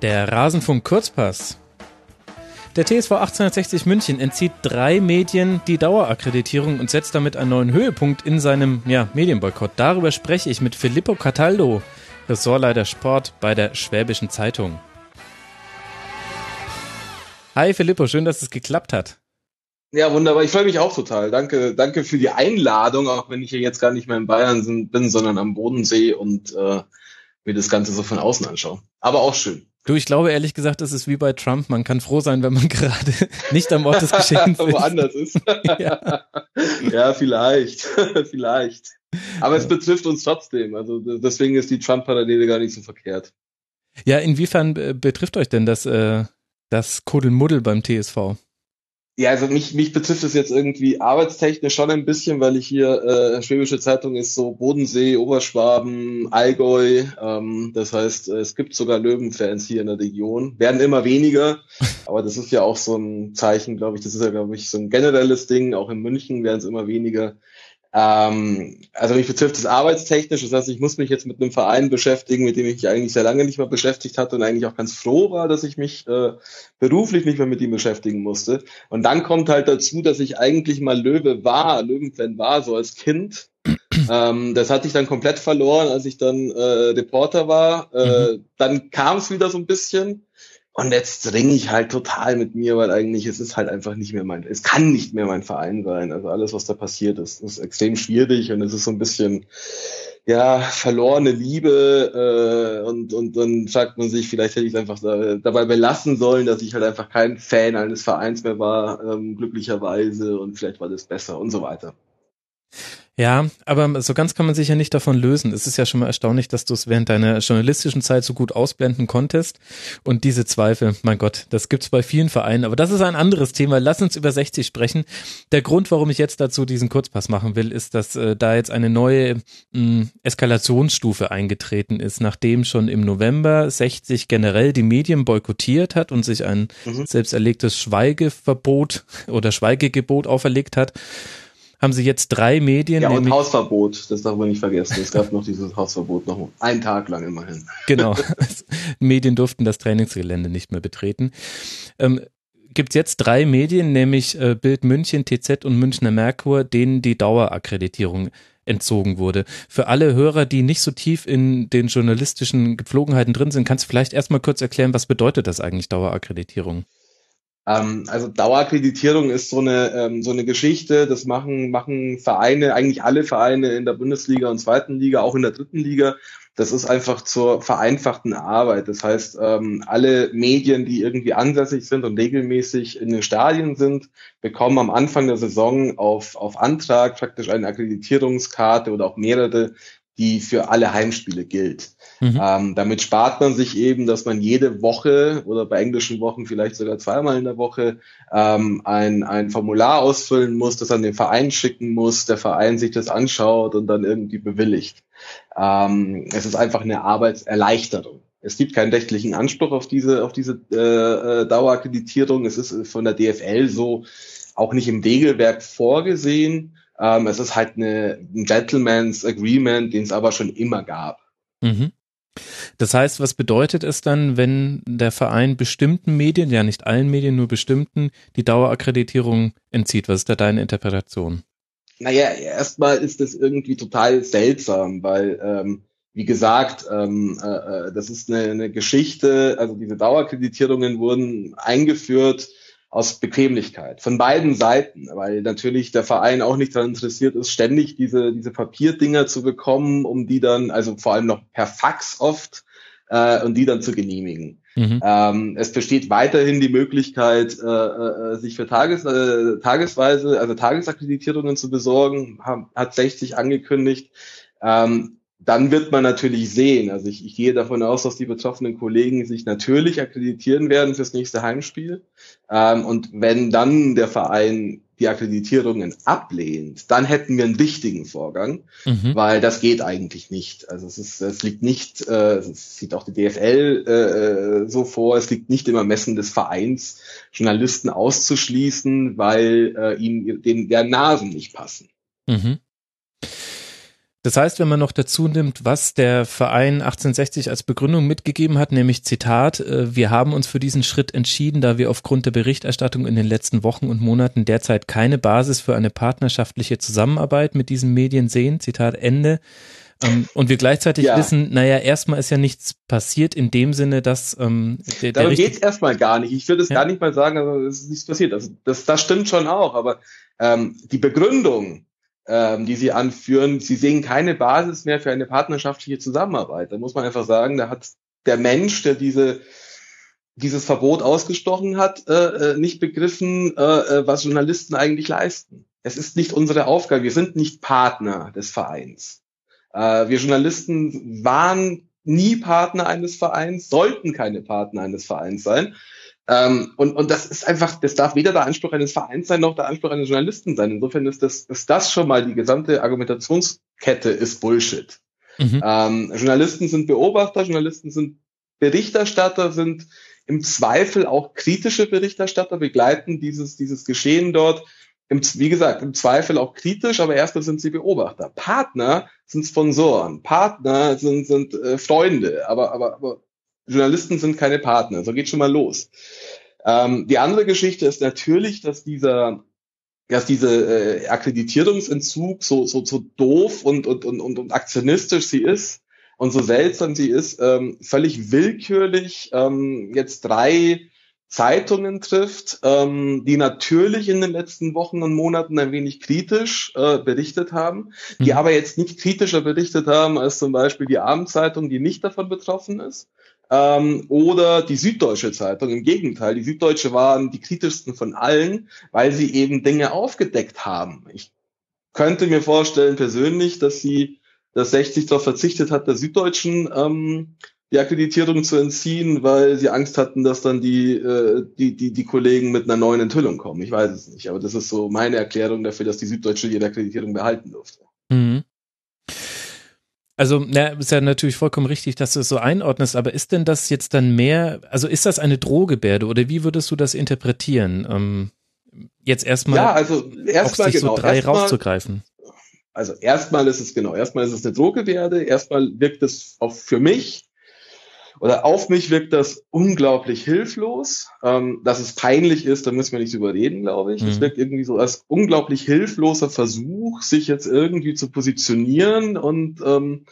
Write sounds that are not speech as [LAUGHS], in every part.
Der Rasenfunk Kurzpass. Der TSV 1860 München entzieht drei Medien die Dauerakkreditierung und setzt damit einen neuen Höhepunkt in seinem ja, Medienboykott. Darüber spreche ich mit Filippo Cataldo, Ressortleiter Sport bei der Schwäbischen Zeitung. Hi Filippo, schön, dass es geklappt hat. Ja, wunderbar. Ich freue mich auch total. Danke, danke für die Einladung, auch wenn ich hier jetzt gar nicht mehr in Bayern bin, sondern am Bodensee und äh, mir das Ganze so von außen anschaue. Aber auch schön. Du, ich glaube ehrlich gesagt, es ist wie bei Trump. Man kann froh sein, wenn man [LAUGHS] gerade nicht am Ort des Geschehens [LAUGHS] ist. Woanders ist. [LAUGHS] ja. ja, vielleicht. vielleicht. Aber es betrifft uns trotzdem. Also deswegen ist die Trump-Parallele gar nicht so verkehrt. Ja, inwiefern betrifft euch denn das, äh, das Kuddelmuddel beim TSV? Ja, also mich, mich betrifft es jetzt irgendwie arbeitstechnisch schon ein bisschen, weil ich hier, äh, Schwäbische Zeitung ist so Bodensee, Oberschwaben, Allgäu. Ähm, das heißt, es gibt sogar Löwenfans hier in der Region. Werden immer weniger, [LAUGHS] aber das ist ja auch so ein Zeichen, glaube ich. Das ist ja, glaube ich, so ein generelles Ding. Auch in München werden es immer weniger. Ähm, also mich betrifft es arbeitstechnisch, das heißt, ich muss mich jetzt mit einem Verein beschäftigen, mit dem ich mich eigentlich sehr lange nicht mehr beschäftigt hatte und eigentlich auch ganz froh war, dass ich mich äh, beruflich nicht mehr mit ihm beschäftigen musste. Und dann kommt halt dazu, dass ich eigentlich mal Löwe war, Löwenfan war, so als Kind. [CLEARS THROAT] Ähm, das hatte ich dann komplett verloren, als ich dann äh, Reporter war. Äh, mhm. Dann kam es wieder so ein bisschen. Und jetzt ringe ich halt total mit mir, weil eigentlich es ist halt einfach nicht mehr mein, es kann nicht mehr mein Verein sein. Also alles, was da passiert ist, ist extrem schwierig und es ist so ein bisschen, ja, verlorene Liebe äh, und, und dann sagt man sich, vielleicht hätte ich es einfach da, dabei belassen sollen, dass ich halt einfach kein Fan eines Vereins mehr war, ähm, glücklicherweise und vielleicht war das besser und so weiter. Ja, aber so ganz kann man sich ja nicht davon lösen. Es ist ja schon mal erstaunlich, dass du es während deiner journalistischen Zeit so gut ausblenden konntest. Und diese Zweifel, mein Gott, das gibt's bei vielen Vereinen. Aber das ist ein anderes Thema. Lass uns über 60 sprechen. Der Grund, warum ich jetzt dazu diesen Kurzpass machen will, ist, dass äh, da jetzt eine neue mh, hm, Eskalationsstufe eingetreten ist, nachdem schon im November 60 generell die Medien boykottiert hat und sich ein mhm. selbst erlegtes Schweigeverbot oder Schweigegebot auferlegt hat haben sie jetzt drei Medien. Ja, und Hausverbot, das darf man nicht vergessen. Es gab noch dieses Hausverbot, noch einen Tag lang immerhin. Genau. [LAUGHS] Medien durften das Trainingsgelände nicht mehr betreten. Ähm, Gibt es jetzt drei Medien, nämlich äh, Bild München, TZ und Münchner Merkur, denen die Dauerakkreditierung entzogen wurde. Für alle Hörer, die nicht so tief in den journalistischen Gepflogenheiten drin sind, kannst du vielleicht erstmal kurz erklären, was bedeutet das eigentlich Dauerakkreditierung? Ähm, also Dauerakkreditierung ist so eine, ähm, so eine Geschichte, das machen, machen Vereine, eigentlich alle Vereine in der Bundesliga und zweiten Liga, auch in der dritten Liga. Das ist einfach zur vereinfachten Arbeit. Das heißt, ähm, alle Medien, die irgendwie ansässig sind und regelmäßig in den Stadien sind, bekommen am Anfang der Saison auf, auf Antrag praktisch eine Akkreditierungskarte oder auch mehrere, die für alle Heimspiele gilt. Mhm. Ähm, damit spart man sich eben, dass man jede Woche oder bei englischen Wochen vielleicht sogar zweimal in der Woche ähm, ein, ein Formular ausfüllen muss, das an den Verein schicken muss, der Verein sich das anschaut und dann irgendwie bewilligt. Ähm, es ist einfach eine Arbeitserleichterung. Es gibt keinen rechtlichen Anspruch auf diese, auf diese äh, äh Dauerakkreditierung. Es ist von der DFL so auch nicht im Regelwerk vorgesehen. Ähm, es ist halt eine, ein Gentleman's Agreement, den es aber schon immer gab. Mhm. Das heißt, was bedeutet es dann, wenn der Verein bestimmten Medien, ja nicht allen Medien, nur bestimmten, die Dauerakkreditierung entzieht? Was ist da deine Interpretation? Naja, erstmal ist das irgendwie total seltsam, weil, ähm, wie gesagt, ähm, äh, äh das ist eine, eine Geschichte, also diese Dauerakkreditierungen wurden eingeführt aus Bequemlichkeit von beiden Seiten, weil natürlich der Verein auch nicht daran interessiert ist, ständig diese diese Papierdinger zu bekommen, um die dann, also vor allem noch per Fax oft, äh, und die dann zu genehmigen. Mhm. Ähm, es besteht weiterhin die Möglichkeit, äh, äh, sich für Tages, äh, tagesweise, also Tagesakkreditierungen zu besorgen, hat 60 angekündigt. Ähm, dann wird man natürlich sehen. Also ich, ich gehe davon aus, dass die betroffenen Kollegen sich natürlich akkreditieren werden fürs nächste Heimspiel. Ähm, und wenn dann der Verein die Akkreditierungen ablehnt, dann hätten wir einen wichtigen Vorgang, mhm. weil das geht eigentlich nicht. Also es ist, es liegt nicht, äh, es sieht auch die DFL äh, so vor, es liegt nicht im Ermessen des Vereins, Journalisten auszuschließen, weil äh, ihnen den, der Nasen nicht passen. Mhm. Das heißt, wenn man noch dazu nimmt, was der Verein 1860 als Begründung mitgegeben hat, nämlich Zitat, äh, wir haben uns für diesen Schritt entschieden, da wir aufgrund der Berichterstattung in den letzten Wochen und Monaten derzeit keine Basis für eine partnerschaftliche Zusammenarbeit mit diesen Medien sehen, Zitat Ende. Ähm, und wir gleichzeitig ja. wissen, naja, erstmal ist ja nichts passiert in dem Sinne, dass ähm, der, der Darum geht's erstmal gar nicht. Ich würde es ja. gar nicht mal sagen, also es ist nichts passiert. Also das, das stimmt schon auch, aber ähm, die Begründung, ähm, die sie anführen, sie sehen keine Basis mehr für eine partnerschaftliche Zusammenarbeit. Da muss man einfach sagen, da hat der Mensch, der diese dieses Verbot ausgestochen hat, äh, äh nicht begriffen, äh, äh, was Journalisten eigentlich leisten. Es ist nicht unsere Aufgabe. Wir sind nicht Partner des Vereins. Äh, wir Journalisten waren nie Partner eines Vereins, sollten keine Partner eines Vereins sein. Ähm, und, und das ist einfach, das darf weder der Anspruch eines Vereins sein, noch der Anspruch eines Journalisten sein. Insofern ist das, ist das schon mal die gesamte Argumentationskette ist Bullshit. Mhm. Ähm, Journalisten sind Beobachter, Journalisten sind Berichterstatter, sind im Zweifel auch kritische Berichterstatter, begleiten dieses, dieses Geschehen dort. Im, wie gesagt, im Zweifel auch kritisch, aber erstmal sind sie Beobachter. Partner sind Sponsoren, Partner sind, sind äh, Freunde, aber, aber, aber Journalisten sind keine Partner. So geht schon mal los. Ähm, die andere Geschichte ist natürlich, dass dieser dass diese äh, Akkreditierungsentzug so, so, so doof und, und, und, und, und aktionistisch sie ist und so seltsam sie ist, ähm, völlig willkürlich ähm, jetzt drei Zeitungen trifft, ähm, die natürlich in den letzten Wochen und Monaten ein wenig kritisch äh, berichtet haben, die mhm. aber jetzt nicht kritischer berichtet haben als zum Beispiel die Abendzeitung, die nicht davon betroffen ist ähm, oder die Süddeutsche Zeitung. Im Gegenteil, die Süddeutsche waren die kritischsten von allen, weil sie eben Dinge aufgedeckt haben. Ich könnte mir vorstellen persönlich, dass sie, dass 60 darauf verzichtet hat, der Süddeutschen ähm, die Akkreditierung zu entziehen, weil sie Angst hatten, dass dann die, äh, die, die, die Kollegen mit einer neuen Enthüllung kommen. Ich weiß es nicht, aber das ist so meine Erklärung dafür, dass die Süddeutsche ihre Akkreditierung behalten durfte. Also, na, ist ja natürlich vollkommen richtig, dass du es so einordnest, aber ist denn das jetzt dann mehr, also ist das eine Drohgebärde oder wie würdest du das interpretieren? Ähm, jetzt erstmal, ja, also erstmal genau, so drei erstmal, rauszugreifen. Also erstmal ist es genau, erstmal ist es eine Drohgebärde, erstmal wirkt es auch für mich oder auf mich wirkt das unglaublich hilflos. Ähm, dass es peinlich ist, da müssen wir nicht drüber reden, glaube ich. Mhm. Es wirkt irgendwie so als unglaublich hilfloser Versuch, sich jetzt irgendwie zu positionieren und ähm,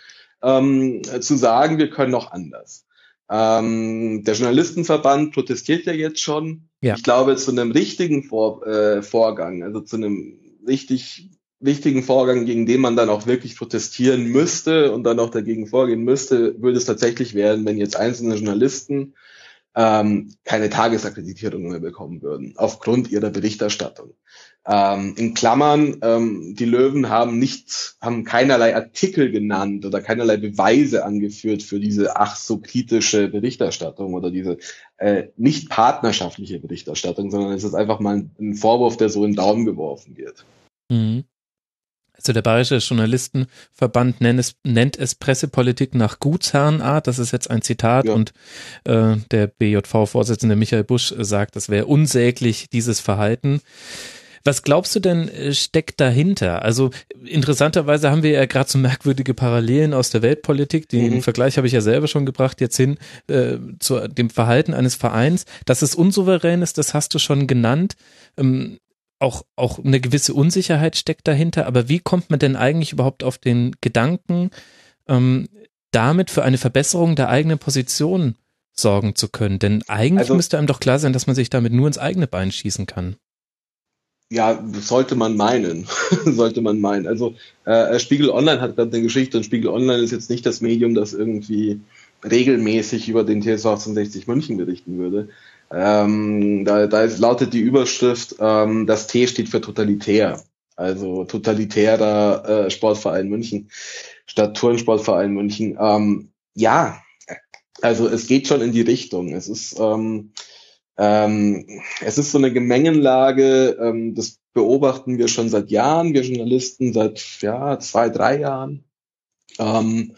ähm, zu sagen, wir können noch anders. Ähm, der Journalistenverband protestiert ja jetzt schon. Ja. Ich glaube, zu einem richtigen Vor äh, Vorgang, also zu einem richtig wichtigen Vorgang, gegen den man dann auch wirklich protestieren müsste und dann auch dagegen vorgehen müsste, würde es tatsächlich werden, wenn jetzt einzelne Journalisten ähm, keine Tagesakkreditierung mehr bekommen würden, aufgrund ihrer Berichterstattung. Ähm, in Klammern, ähm, die Löwen haben nicht, haben keinerlei Artikel genannt oder keinerlei Beweise angeführt für diese ach so kritische Berichterstattung oder diese äh, nicht partnerschaftliche Berichterstattung, sondern es ist einfach mal ein Vorwurf, der so in den Daumen geworfen wird. Mhm. Also der Bayerische Journalistenverband nennt es, nennt es Pressepolitik nach Gutsherrenart. Das ist jetzt ein Zitat ja. und äh, der BJV-Vorsitzende Michael Busch sagt, das wäre unsäglich, dieses Verhalten. Was glaubst du denn äh, steckt dahinter? Also interessanterweise haben wir ja gerade so merkwürdige Parallelen aus der Weltpolitik. Den mhm. Vergleich habe ich ja selber schon gebracht jetzt hin äh, zu dem Verhalten eines Vereins. Dass es unsouverän ist, das hast du schon genannt. Ähm, auch, auch eine gewisse Unsicherheit steckt dahinter, aber wie kommt man denn eigentlich überhaupt auf den Gedanken, ähm, damit für eine Verbesserung der eigenen Position sorgen zu können? Denn eigentlich also, müsste einem doch klar sein, dass man sich damit nur ins eigene Bein schießen kann. Ja, sollte man meinen. [LAUGHS] sollte man meinen. Also äh, Spiegel Online hat gerade eine Geschichte und Spiegel Online ist jetzt nicht das Medium, das irgendwie regelmäßig über den TSV 1860 München berichten würde. Ähm, da, da ist, lautet die Überschrift, ähm, das T steht für totalitär. Also totalitärer äh, Sportverein München statt Turnsportverein München. Ähm, ja, also es geht schon in die Richtung. Es ist, ähm, ähm, es ist so eine Gemengenlage, ähm, das beobachten wir schon seit Jahren, wir Journalisten seit ja, zwei, drei Jahren. Ähm,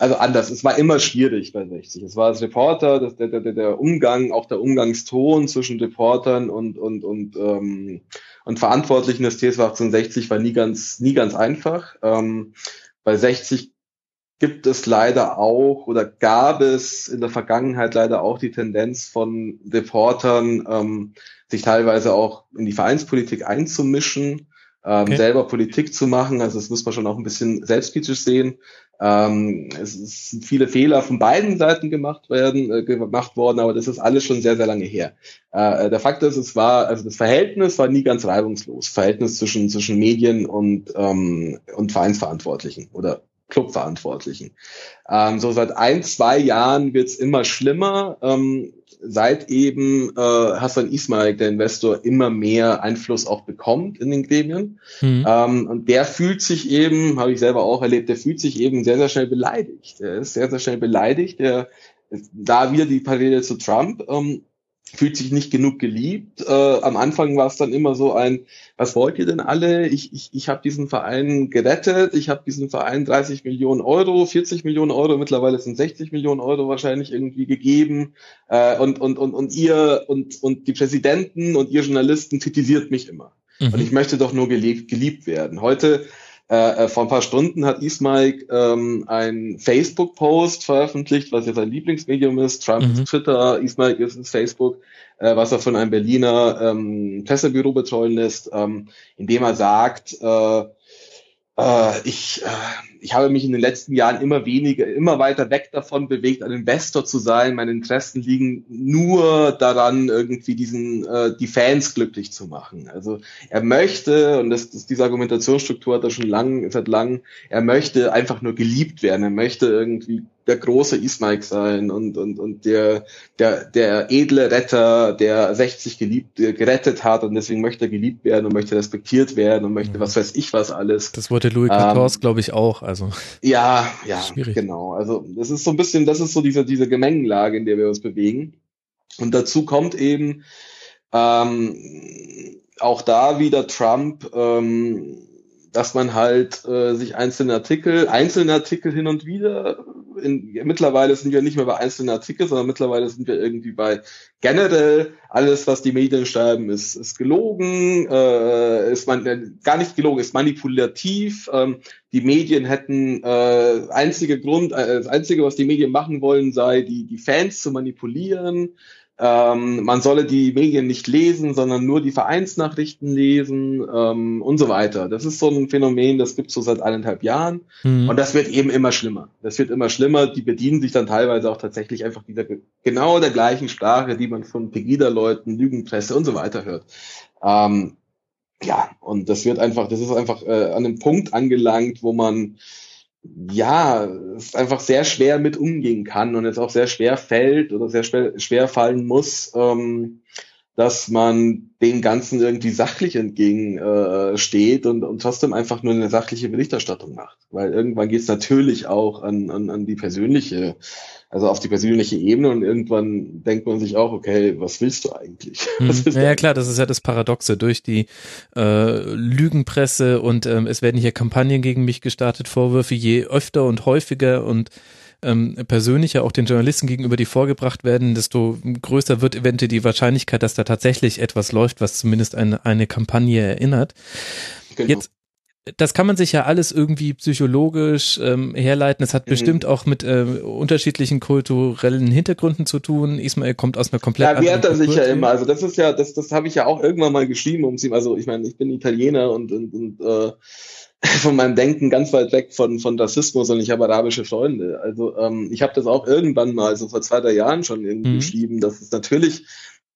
also anders. Es war immer schwierig bei 60. Es war als Reporter, das, der, der, der Umgang, auch der Umgangston zwischen Reportern und, und, und, ähm, und Verantwortlichen des TSV 1860 war nie ganz, nie ganz einfach. Ähm, bei 60 gibt es leider auch oder gab es in der Vergangenheit leider auch die Tendenz von Reportern, ähm, sich teilweise auch in die Vereinspolitik einzumischen, ähm, okay. selber Politik zu machen. Also das muss man schon auch ein bisschen selbstkritisch sehen. Ähm, es, sind viele Fehler von beiden Seiten gemacht werden, äh, gemacht worden, aber das ist alles schon sehr, sehr lange her. Äh, der Fakt ist, es war, also das Verhältnis war nie ganz reibungslos. Verhältnis zwischen, zwischen Medien und, ähm, und Vereinsverantwortlichen oder Clubverantwortlichen. Ähm, so seit ein, zwei Jahren wird's immer schlimmer. Ähm, seit eben äh, Hassan Ismail, der Investor, immer mehr Einfluss auch bekommt in den Gremien. Mhm. Ähm, und der fühlt sich eben, habe ich selber auch erlebt, der fühlt sich eben sehr, sehr schnell beleidigt. Er ist sehr, sehr schnell beleidigt. Der, da wieder die Parallele zu Trump. Ähm, fühlt sich nicht genug geliebt. Äh, am Anfang war es dann immer so ein, was wollt ihr denn alle? Ich, ich, ich habe diesen Verein gerettet, ich habe diesen Verein 30 Millionen Euro, 40 Millionen Euro, mittlerweile sind 60 Millionen Euro wahrscheinlich irgendwie gegeben. Äh, und, und, und, und ihr und, und die Präsidenten und ihr Journalisten kritisiert mich immer. Mhm. Und ich möchte doch nur geliebt, geliebt werden. Heute äh, äh, vor ein paar Stunden hat Ismail ähm, ein Facebook-Post veröffentlicht, was ja sein Lieblingsmedium ist. Trump mhm. ist Twitter, Ismail ist Facebook, äh, was er von einem Berliner ähm, Pressebüro betreuen lässt, ähm, indem er sagt, äh, äh, ich, äh, ich habe mich in den letzten Jahren immer weniger, immer weiter weg davon bewegt, ein Investor zu sein. Meine Interessen liegen nur daran, irgendwie diesen äh, die Fans glücklich zu machen. Also er möchte, und das, das diese Argumentationsstruktur hat er schon lang, seit lang, er möchte einfach nur geliebt werden. Er möchte irgendwie der große Ismaik sein und, und, und der, der, der edle Retter, der 60 geliebt, gerettet hat und deswegen möchte er geliebt werden und möchte respektiert werden und möchte mhm. was weiß ich was alles. Das wollte Louis XIV, ähm, glaube ich, auch. Also ja, [LAUGHS] ja, schwierig. genau. Also das ist so ein bisschen, das ist so diese, diese Gemengenlage, in der wir uns bewegen. Und dazu kommt eben ähm, auch da wieder Trump, ähm, dass man halt äh, sich einzelne Artikel, einzelne Artikel hin und wieder, in, mittlerweile sind wir nicht mehr bei einzelnen Artikeln, sondern mittlerweile sind wir irgendwie bei generell alles, was die Medien schreiben, ist, ist gelogen, äh, ist man äh, gar nicht gelogen, ist manipulativ. Ähm, die Medien hätten äh, einzige Grund, äh, das einzige, was die Medien machen wollen, sei die die Fans zu manipulieren ähm, man solle die Medien nicht lesen, sondern nur die Vereinsnachrichten lesen ähm, und so weiter. Das ist so ein Phänomen, das gibt es so seit eineinhalb Jahren mhm. und das wird eben immer schlimmer. Das wird immer schlimmer. Die bedienen sich dann teilweise auch tatsächlich einfach wieder genau der gleichen Sprache, die man von Pegida-Leuten, Lügenpresse und so weiter hört. Ähm, ja, und das wird einfach, das ist einfach äh, an einem Punkt angelangt, wo man ja, es einfach sehr schwer mit umgehen kann und es auch sehr schwer fällt oder sehr schwer, schwer fallen muss, ähm, dass man dem Ganzen irgendwie sachlich entgegensteht äh, und, und trotzdem einfach nur eine sachliche Berichterstattung macht. Weil irgendwann geht es natürlich auch an, an, an die persönliche also auf die persönliche Ebene und irgendwann denkt man sich auch, okay, was willst du eigentlich? [LAUGHS] Hm. Ja, ja, klar, das ist ja das Paradoxe. Durch die äh, Lügenpresse und ähm, es werden hier Kampagnen gegen mich gestartet, Vorwürfe je öfter und häufiger und ähm, persönlicher auch den Journalisten gegenüber, die vorgebracht werden, desto größer wird eventuell die Wahrscheinlichkeit, dass da tatsächlich etwas läuft, was zumindest eine, eine Kampagne erinnert. Genau. Jetzt das kann man sich ja alles irgendwie psychologisch ähm, herleiten. Es hat mhm. bestimmt auch mit äh, unterschiedlichen kulturellen Hintergründen zu tun. Ismail kommt aus einer komplett Ja, wehrt er sich ja immer. Also das ist ja, das, das habe ich ja auch irgendwann mal geschrieben, um sie, also ich meine, ich bin Italiener und, und, und äh, [LAUGHS] von meinem Denken ganz weit weg von, von Rassismus und ich habe arabische Freunde. Also ähm, ich habe das auch irgendwann mal, so vor zwei, drei Jahren schon irgendwie mhm. geschrieben, dass es natürlich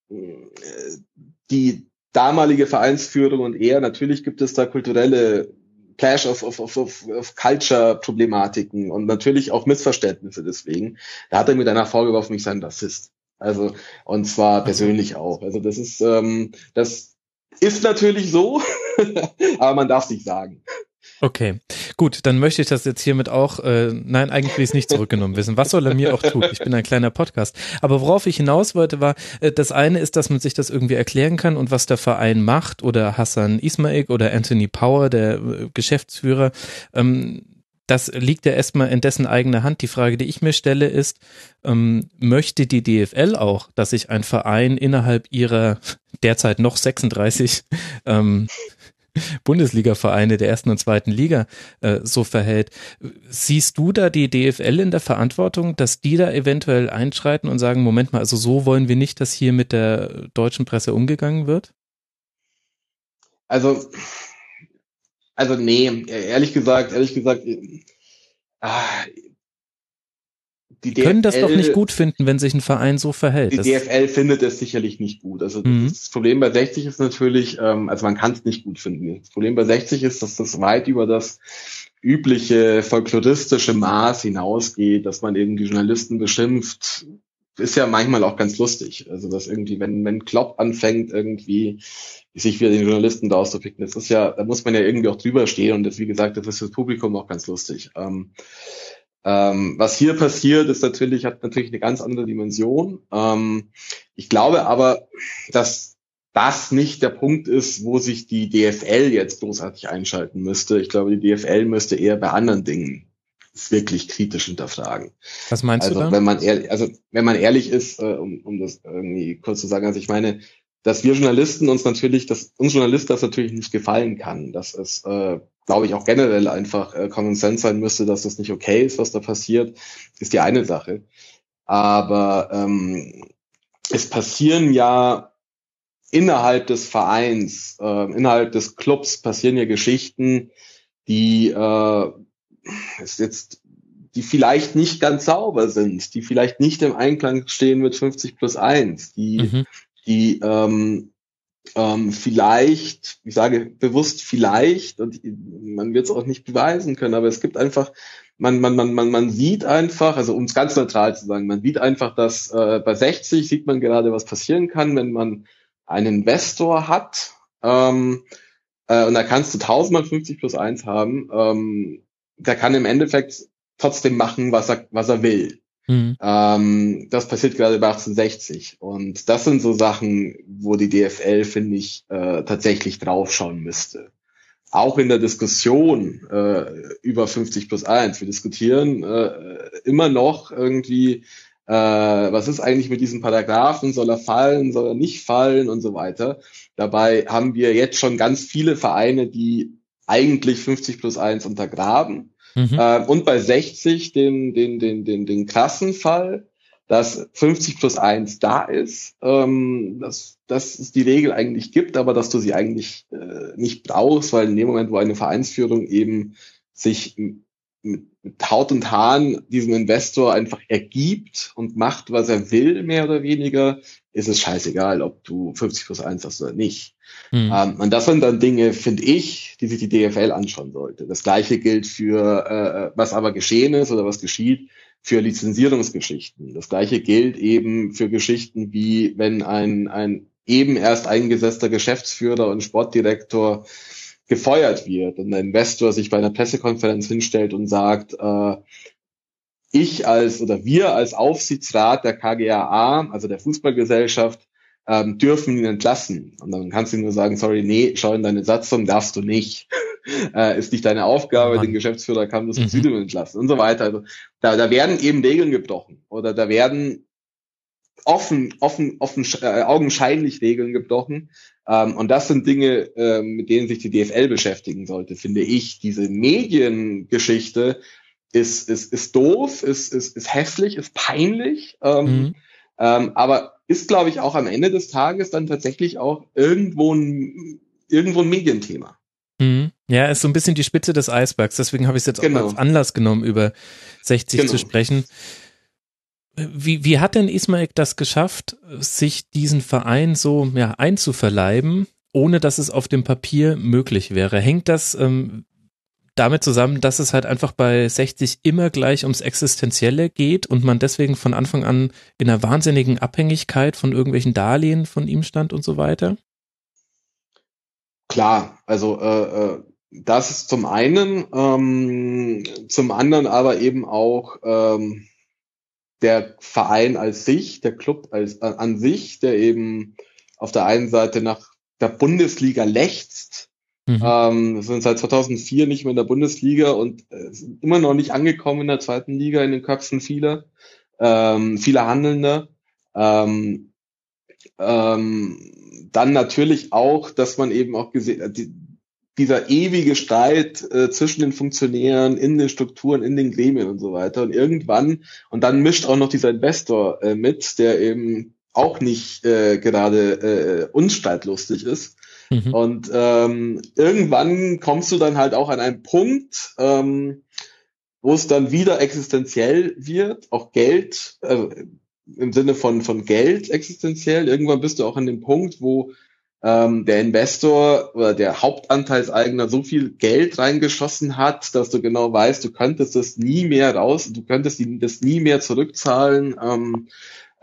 äh, die damalige Vereinsführung und er, natürlich gibt es da kulturelle Clash of, of, of, of, of Culture-Problematiken und natürlich auch Missverständnisse deswegen. Da hat er mit einer vorgeworfen, ich sei ein Rassist. Also, und zwar persönlich auch. Also das ist, ähm, das ist natürlich so, [LAUGHS] aber man darf es nicht sagen. Okay, gut, dann möchte ich das jetzt hiermit auch, äh, nein, eigentlich will ich es nicht zurückgenommen wissen. Was soll er mir auch tun? Ich bin ein kleiner Podcast. Aber worauf ich hinaus wollte, war, äh, das eine ist, dass man sich das irgendwie erklären kann und was der Verein macht oder Hassan Ismail oder Anthony Power, der äh, Geschäftsführer, ähm, das liegt ja erstmal in dessen eigener Hand. Die Frage, die ich mir stelle, ist, ähm, möchte die DFL auch, dass sich ein Verein innerhalb ihrer derzeit noch 36 ähm, Bundesliga-Vereine der ersten und zweiten Liga äh, so verhält. Siehst du da die DFL in der Verantwortung, dass die da eventuell einschreiten und sagen, Moment mal, also so wollen wir nicht, dass hier mit der deutschen Presse umgegangen wird? Also, also nee, ehrlich gesagt, ehrlich gesagt, die, die können das doch nicht gut finden, wenn sich ein Verein so verhält. Die DFL findet es sicherlich nicht gut. Also mhm. das Problem bei 60 ist natürlich, ähm, also man kann es nicht gut finden. Das Problem bei 60 ist, dass das weit über das übliche folkloristische Maß hinausgeht, dass man eben die Journalisten beschimpft, ist ja manchmal auch ganz lustig. Also dass irgendwie, wenn, wenn Klopp anfängt, irgendwie sich wieder den Journalisten da auszupicken, das ist ja, da muss man ja irgendwie auch drüber stehen und das, wie gesagt, das ist fürs Publikum auch ganz lustig. Ähm, ähm, was hier passiert, ist natürlich, hat natürlich eine ganz andere Dimension. Ähm, ich glaube aber, dass das nicht der Punkt ist, wo sich die DFL jetzt großartig einschalten müsste. Ich glaube, die DFL müsste eher bei anderen Dingen wirklich kritisch hinterfragen. Was meinst also, du da? Wenn man ehrlich, also wenn man ehrlich ist, äh, um, um das irgendwie kurz zu sagen, also ich meine, dass wir Journalisten uns natürlich, dass uns Journalisten das natürlich nicht gefallen kann, dass es äh, glaube ich, auch generell einfach äh, Common Sense sein müsste, dass das nicht okay ist, was da passiert, ist die eine Sache. Aber ähm, es passieren ja innerhalb des Vereins, äh, innerhalb des Clubs passieren ja Geschichten, die äh, ist jetzt, die vielleicht nicht ganz sauber sind, die vielleicht nicht im Einklang stehen mit 50 plus 1, die, mhm. Die ähm, ähm, vielleicht, ich sage bewusst vielleicht, und man wird es auch nicht beweisen können, aber es gibt einfach, man, man, man, man, man sieht einfach, also um es ganz neutral zu sagen, man sieht einfach, dass äh, bei 60 sieht man gerade, was passieren kann, wenn man einen Investor hat, ähm, äh, und da kannst du tausendmal 50 plus eins haben, ähm, der kann im Endeffekt trotzdem machen, was er, was er will. Mhm. Ähm, das passiert gerade bei 1860. Und das sind so Sachen, wo die DFL, finde ich, äh, tatsächlich draufschauen müsste. Auch in der Diskussion äh, über 50 plus 1. Wir diskutieren äh, immer noch irgendwie, äh, was ist eigentlich mit diesem Paragraphen? Soll er fallen? Soll er nicht fallen? Und so weiter. Dabei haben wir jetzt schon ganz viele Vereine, die eigentlich 50 plus 1 untergraben Mhm. Äh, und bei 60 den, den, den, den, den krassen Fall, dass 50 plus 1 da ist, ähm, dass, dass es die Regel eigentlich gibt, aber dass du sie eigentlich äh, nicht brauchst, weil in dem Moment, wo eine Vereinsführung eben sich mit, mit Haut und Haaren diesem Investor einfach ergibt und macht, was er will, mehr oder weniger, ist es scheißegal, ob du 50 plus 1 hast oder nicht. Mhm. Ähm, und das sind dann Dinge, finde ich, die sich die DFL anschauen sollte. Das gleiche gilt für, äh, was aber geschehen ist oder was geschieht, für Lizenzierungsgeschichten. Das gleiche gilt eben für Geschichten wie, wenn ein, ein eben erst eingesetzter Geschäftsführer und Sportdirektor gefeuert wird und der Investor sich bei einer Pressekonferenz hinstellt und sagt, äh, ich als oder wir als Aufsichtsrat der KGAA, also der Fußballgesellschaft, ähm, dürfen ihn entlassen. Und dann kannst du nur sagen, sorry, nee, schau in deine Satzung, darfst du nicht. [LAUGHS] äh, ist nicht deine Aufgabe, oh den Geschäftsführer kann das Präsidium mhm. entlassen und so weiter. Also da, da werden eben Regeln gebrochen oder da werden offen, offen, offen, äh, augenscheinlich Regeln gebrochen. Ähm, und das sind Dinge, äh, mit denen sich die DFL beschäftigen sollte, finde ich. Diese Mediengeschichte ist, ist, ist doof, ist, ist, ist hässlich, ist peinlich. Ähm, mhm. ähm, aber ist, glaube ich, auch am Ende des Tages dann tatsächlich auch irgendwo ein, irgendwo ein Medienthema. Mhm. Ja, ist so ein bisschen die Spitze des Eisbergs. Deswegen habe ich es jetzt genau. auch als Anlass genommen, über 60 genau. zu sprechen. Wie, wie hat denn Ismail das geschafft, sich diesen Verein so ja, einzuverleiben, ohne dass es auf dem Papier möglich wäre? Hängt das ähm, damit zusammen, dass es halt einfach bei 60 immer gleich ums Existenzielle geht und man deswegen von Anfang an in einer wahnsinnigen Abhängigkeit von irgendwelchen Darlehen von ihm stand und so weiter? Klar, also äh, äh das ist zum einen, ähm, zum anderen aber eben auch ähm, der Verein als sich, der Club als äh, an sich, der eben auf der einen Seite nach der Bundesliga lechzt. Mhm. Ähm, sind seit 2004 nicht mehr in der Bundesliga und äh, sind immer noch nicht angekommen in der zweiten Liga in den Köpfen vieler, ähm, vieler Handelnder. Ähm, ähm, dann natürlich auch, dass man eben auch gesehen, die, dieser ewige Streit äh, zwischen den Funktionären, in den Strukturen, in den Gremien und so weiter. Und irgendwann, und dann mischt auch noch dieser Investor äh, mit, der eben auch nicht äh, gerade äh, unstreitlustig ist. Mhm. Und ähm, irgendwann kommst du dann halt auch an einen Punkt, ähm, wo es dann wieder existenziell wird, auch Geld, also im Sinne von, von Geld existenziell. Irgendwann bist du auch an dem Punkt, wo ähm, der Investor oder der Hauptanteilseigner so viel Geld reingeschossen hat, dass du genau weißt, du könntest das nie mehr raus, du könntest das nie mehr zurückzahlen. Ähm,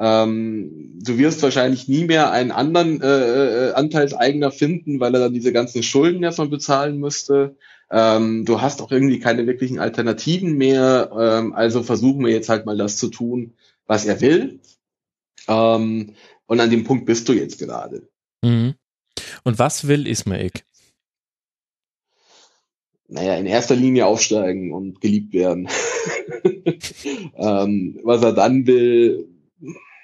ähm, du wirst wahrscheinlich nie mehr einen anderen äh, äh, Anteilseigner finden, weil er dann diese ganzen Schulden erstmal bezahlen müsste. Ähm, du hast auch irgendwie keine wirklichen Alternativen mehr. Ähm, also versuchen wir jetzt halt mal das zu tun, was er will. Ähm, und an dem Punkt bist du jetzt gerade. Mhm. Und was will Ismaik? Naja, in erster Linie aufsteigen und geliebt werden. [LAUGHS] ähm, was er dann will,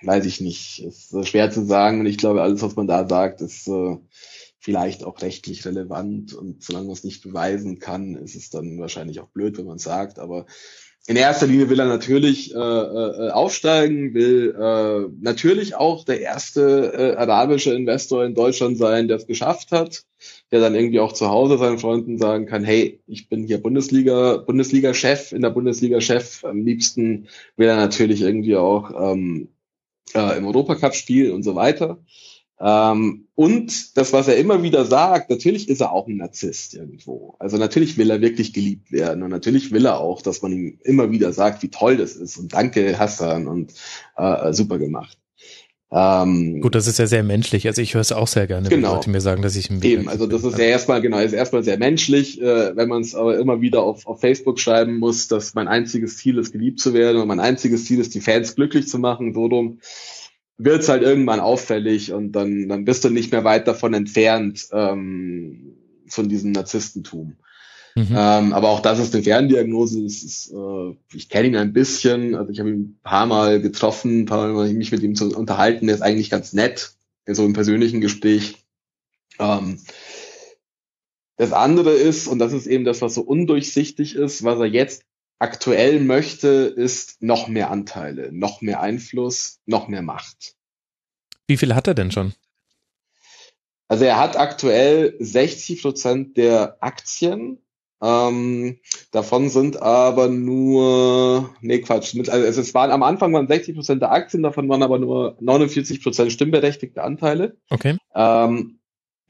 weiß ich nicht. Ist äh, schwer zu sagen. Und ich glaube, alles, was man da sagt, ist äh, vielleicht auch rechtlich relevant. Und solange man es nicht beweisen kann, ist es dann wahrscheinlich auch blöd, wenn man es sagt, aber in erster Linie will er natürlich äh, äh, aufsteigen, will äh, natürlich auch der erste äh, arabische Investor in Deutschland sein, der es geschafft hat, der dann irgendwie auch zu Hause seinen Freunden sagen kann, hey, ich bin hier Bundesliga, Bundesliga-Chef, in der Bundesliga-Chef, am liebsten. Will er natürlich irgendwie auch ähm, äh, im Europacup spielen und so weiter. Ähm, und das, was er immer wieder sagt, natürlich ist er auch ein Narzisst irgendwo. Also natürlich will er wirklich geliebt werden und natürlich will er auch, dass man ihm immer wieder sagt, wie toll das ist und danke Hassan und äh, super gemacht. Ähm, Gut, das ist ja sehr menschlich. Also ich höre es auch sehr gerne, genau. wenn Leute mir sagen, dass ich im Eben, also das ist ja erstmal, genau, ist erstmal sehr menschlich, äh, wenn man es aber immer wieder auf, auf Facebook schreiben muss, dass mein einziges Ziel ist, geliebt zu werden und mein einziges Ziel ist, die Fans glücklich zu machen, so dumm wird's halt irgendwann auffällig und dann, dann bist du nicht mehr weit davon entfernt ähm, von diesem Narzisstentum. Mhm. Ähm, aber auch das ist eine Ferndiagnose. Ist, äh, ich kenne ihn ein bisschen, also ich habe ihn ein paar Mal getroffen, ein paar Mal mich mit ihm zu unterhalten. Der ist eigentlich ganz nett, in so einem persönlichen Gespräch. Ähm, das andere ist, und das ist eben das, was so undurchsichtig ist, was er jetzt aktuell möchte, ist noch mehr Anteile, noch mehr Einfluss, noch mehr Macht. Wie viel hat er denn schon? Also er hat aktuell 60 Prozent der Aktien. Ähm, davon sind aber nur, nee Quatsch, mit, also es waren am Anfang waren 60 Prozent der Aktien, davon waren aber nur 49 Prozent stimmberechtigte Anteile. Okay. Ähm,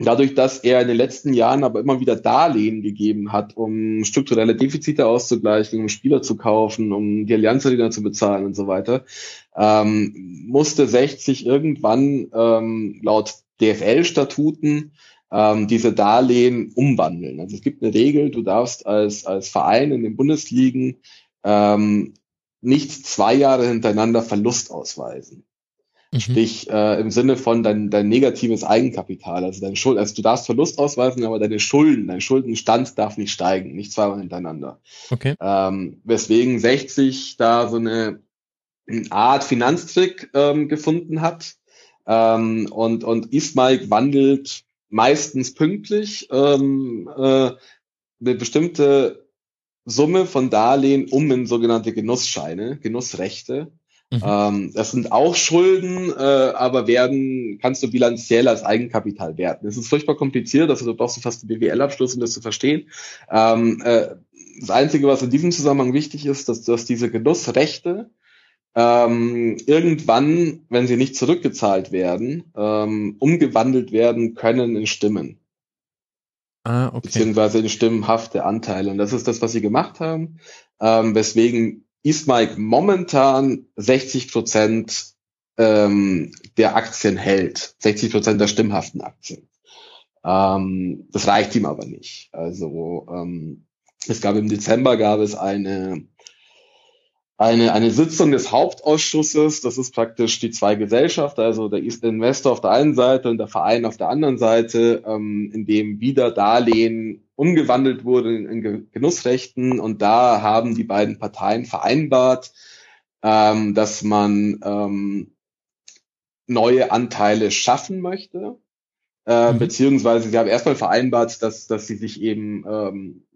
Dadurch, dass er in den letzten Jahren aber immer wieder Darlehen gegeben hat, um strukturelle Defizite auszugleichen, um Spieler zu kaufen, um die Allianz zu bezahlen und so weiter, ähm, musste 60 irgendwann ähm, laut DFL-Statuten ähm, diese Darlehen umwandeln. Also es gibt eine Regel, du darfst als, als Verein in den Bundesligen ähm, nicht zwei Jahre hintereinander Verlust ausweisen. Mhm. Sprich, äh, im Sinne von dein, dein negatives Eigenkapital, also deine Schuld, also du darfst Verlust ausweisen, aber deine Schulden, dein Schuldenstand darf nicht steigen, nicht zweimal hintereinander. Okay. Ähm, weswegen 60 da so eine Art Finanztrick ähm, gefunden hat. Ähm, und, und Ismail wandelt meistens pünktlich ähm, äh, eine bestimmte Summe von Darlehen um in sogenannte Genussscheine, Genussrechte. Mhm. Ähm, das sind auch Schulden, äh, aber werden, kannst du bilanziell als Eigenkapital werten. Das ist furchtbar kompliziert, also du brauchst du fast einen BWL-Abschluss, um das zu verstehen. Ähm, äh, das Einzige, was in diesem Zusammenhang wichtig ist, dass, dass diese Genussrechte ähm, irgendwann, wenn sie nicht zurückgezahlt werden, ähm, umgewandelt werden können in Stimmen. Ah, okay. Beziehungsweise in stimmenhafte Anteile. Und das ist das, was sie gemacht haben, ähm, weswegen Ismaik momentan 60 Prozent ähm, der Aktien hält, 60 Prozent der stimmhaften Aktien. Ähm, das reicht ihm aber nicht. Also ähm, es gab im Dezember gab es eine eine, eine Sitzung des Hauptausschusses, das ist praktisch die zwei Gesellschaften, also der Investor auf der einen Seite und der Verein auf der anderen Seite, ähm, in dem wieder Darlehen umgewandelt wurde in Genussrechten und da haben die beiden Parteien vereinbart, ähm, dass man ähm, neue Anteile schaffen möchte äh, mhm. beziehungsweise sie haben erstmal vereinbart, dass, dass sie sich eben ähm,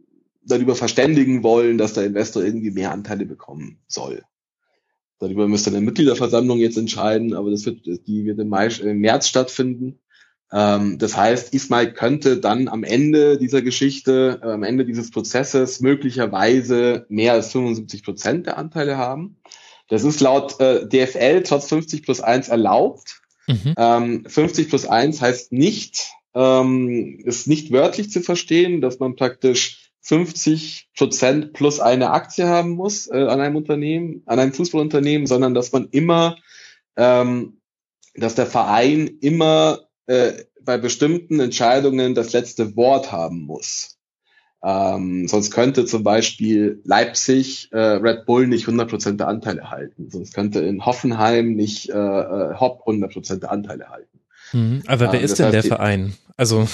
darüber verständigen wollen, dass der Investor irgendwie mehr Anteile bekommen soll. Darüber müsste eine Mitgliederversammlung jetzt entscheiden, aber das wird, die wird im, Mai, im März stattfinden. Ähm, das heißt, Ismail könnte dann am Ende dieser Geschichte, äh, am Ende dieses Prozesses möglicherweise mehr als 75 Prozent der Anteile haben. Das ist laut äh, DFL trotz 50 plus 1 erlaubt. Mhm. Ähm, 50 plus 1 heißt nicht, ähm, ist nicht wörtlich zu verstehen, dass man praktisch 50 Prozent plus eine Aktie haben muss äh, an einem Unternehmen, an einem Fußballunternehmen, sondern dass man immer, ähm, dass der Verein immer äh, bei bestimmten Entscheidungen das letzte Wort haben muss. Ähm, sonst könnte zum Beispiel Leipzig äh, Red Bull nicht 100% der Anteile halten. Sonst könnte in Hoffenheim nicht äh, äh Hopp 100% der Anteile halten. Mhm, aber wer ähm, ist denn heißt, der Verein? Also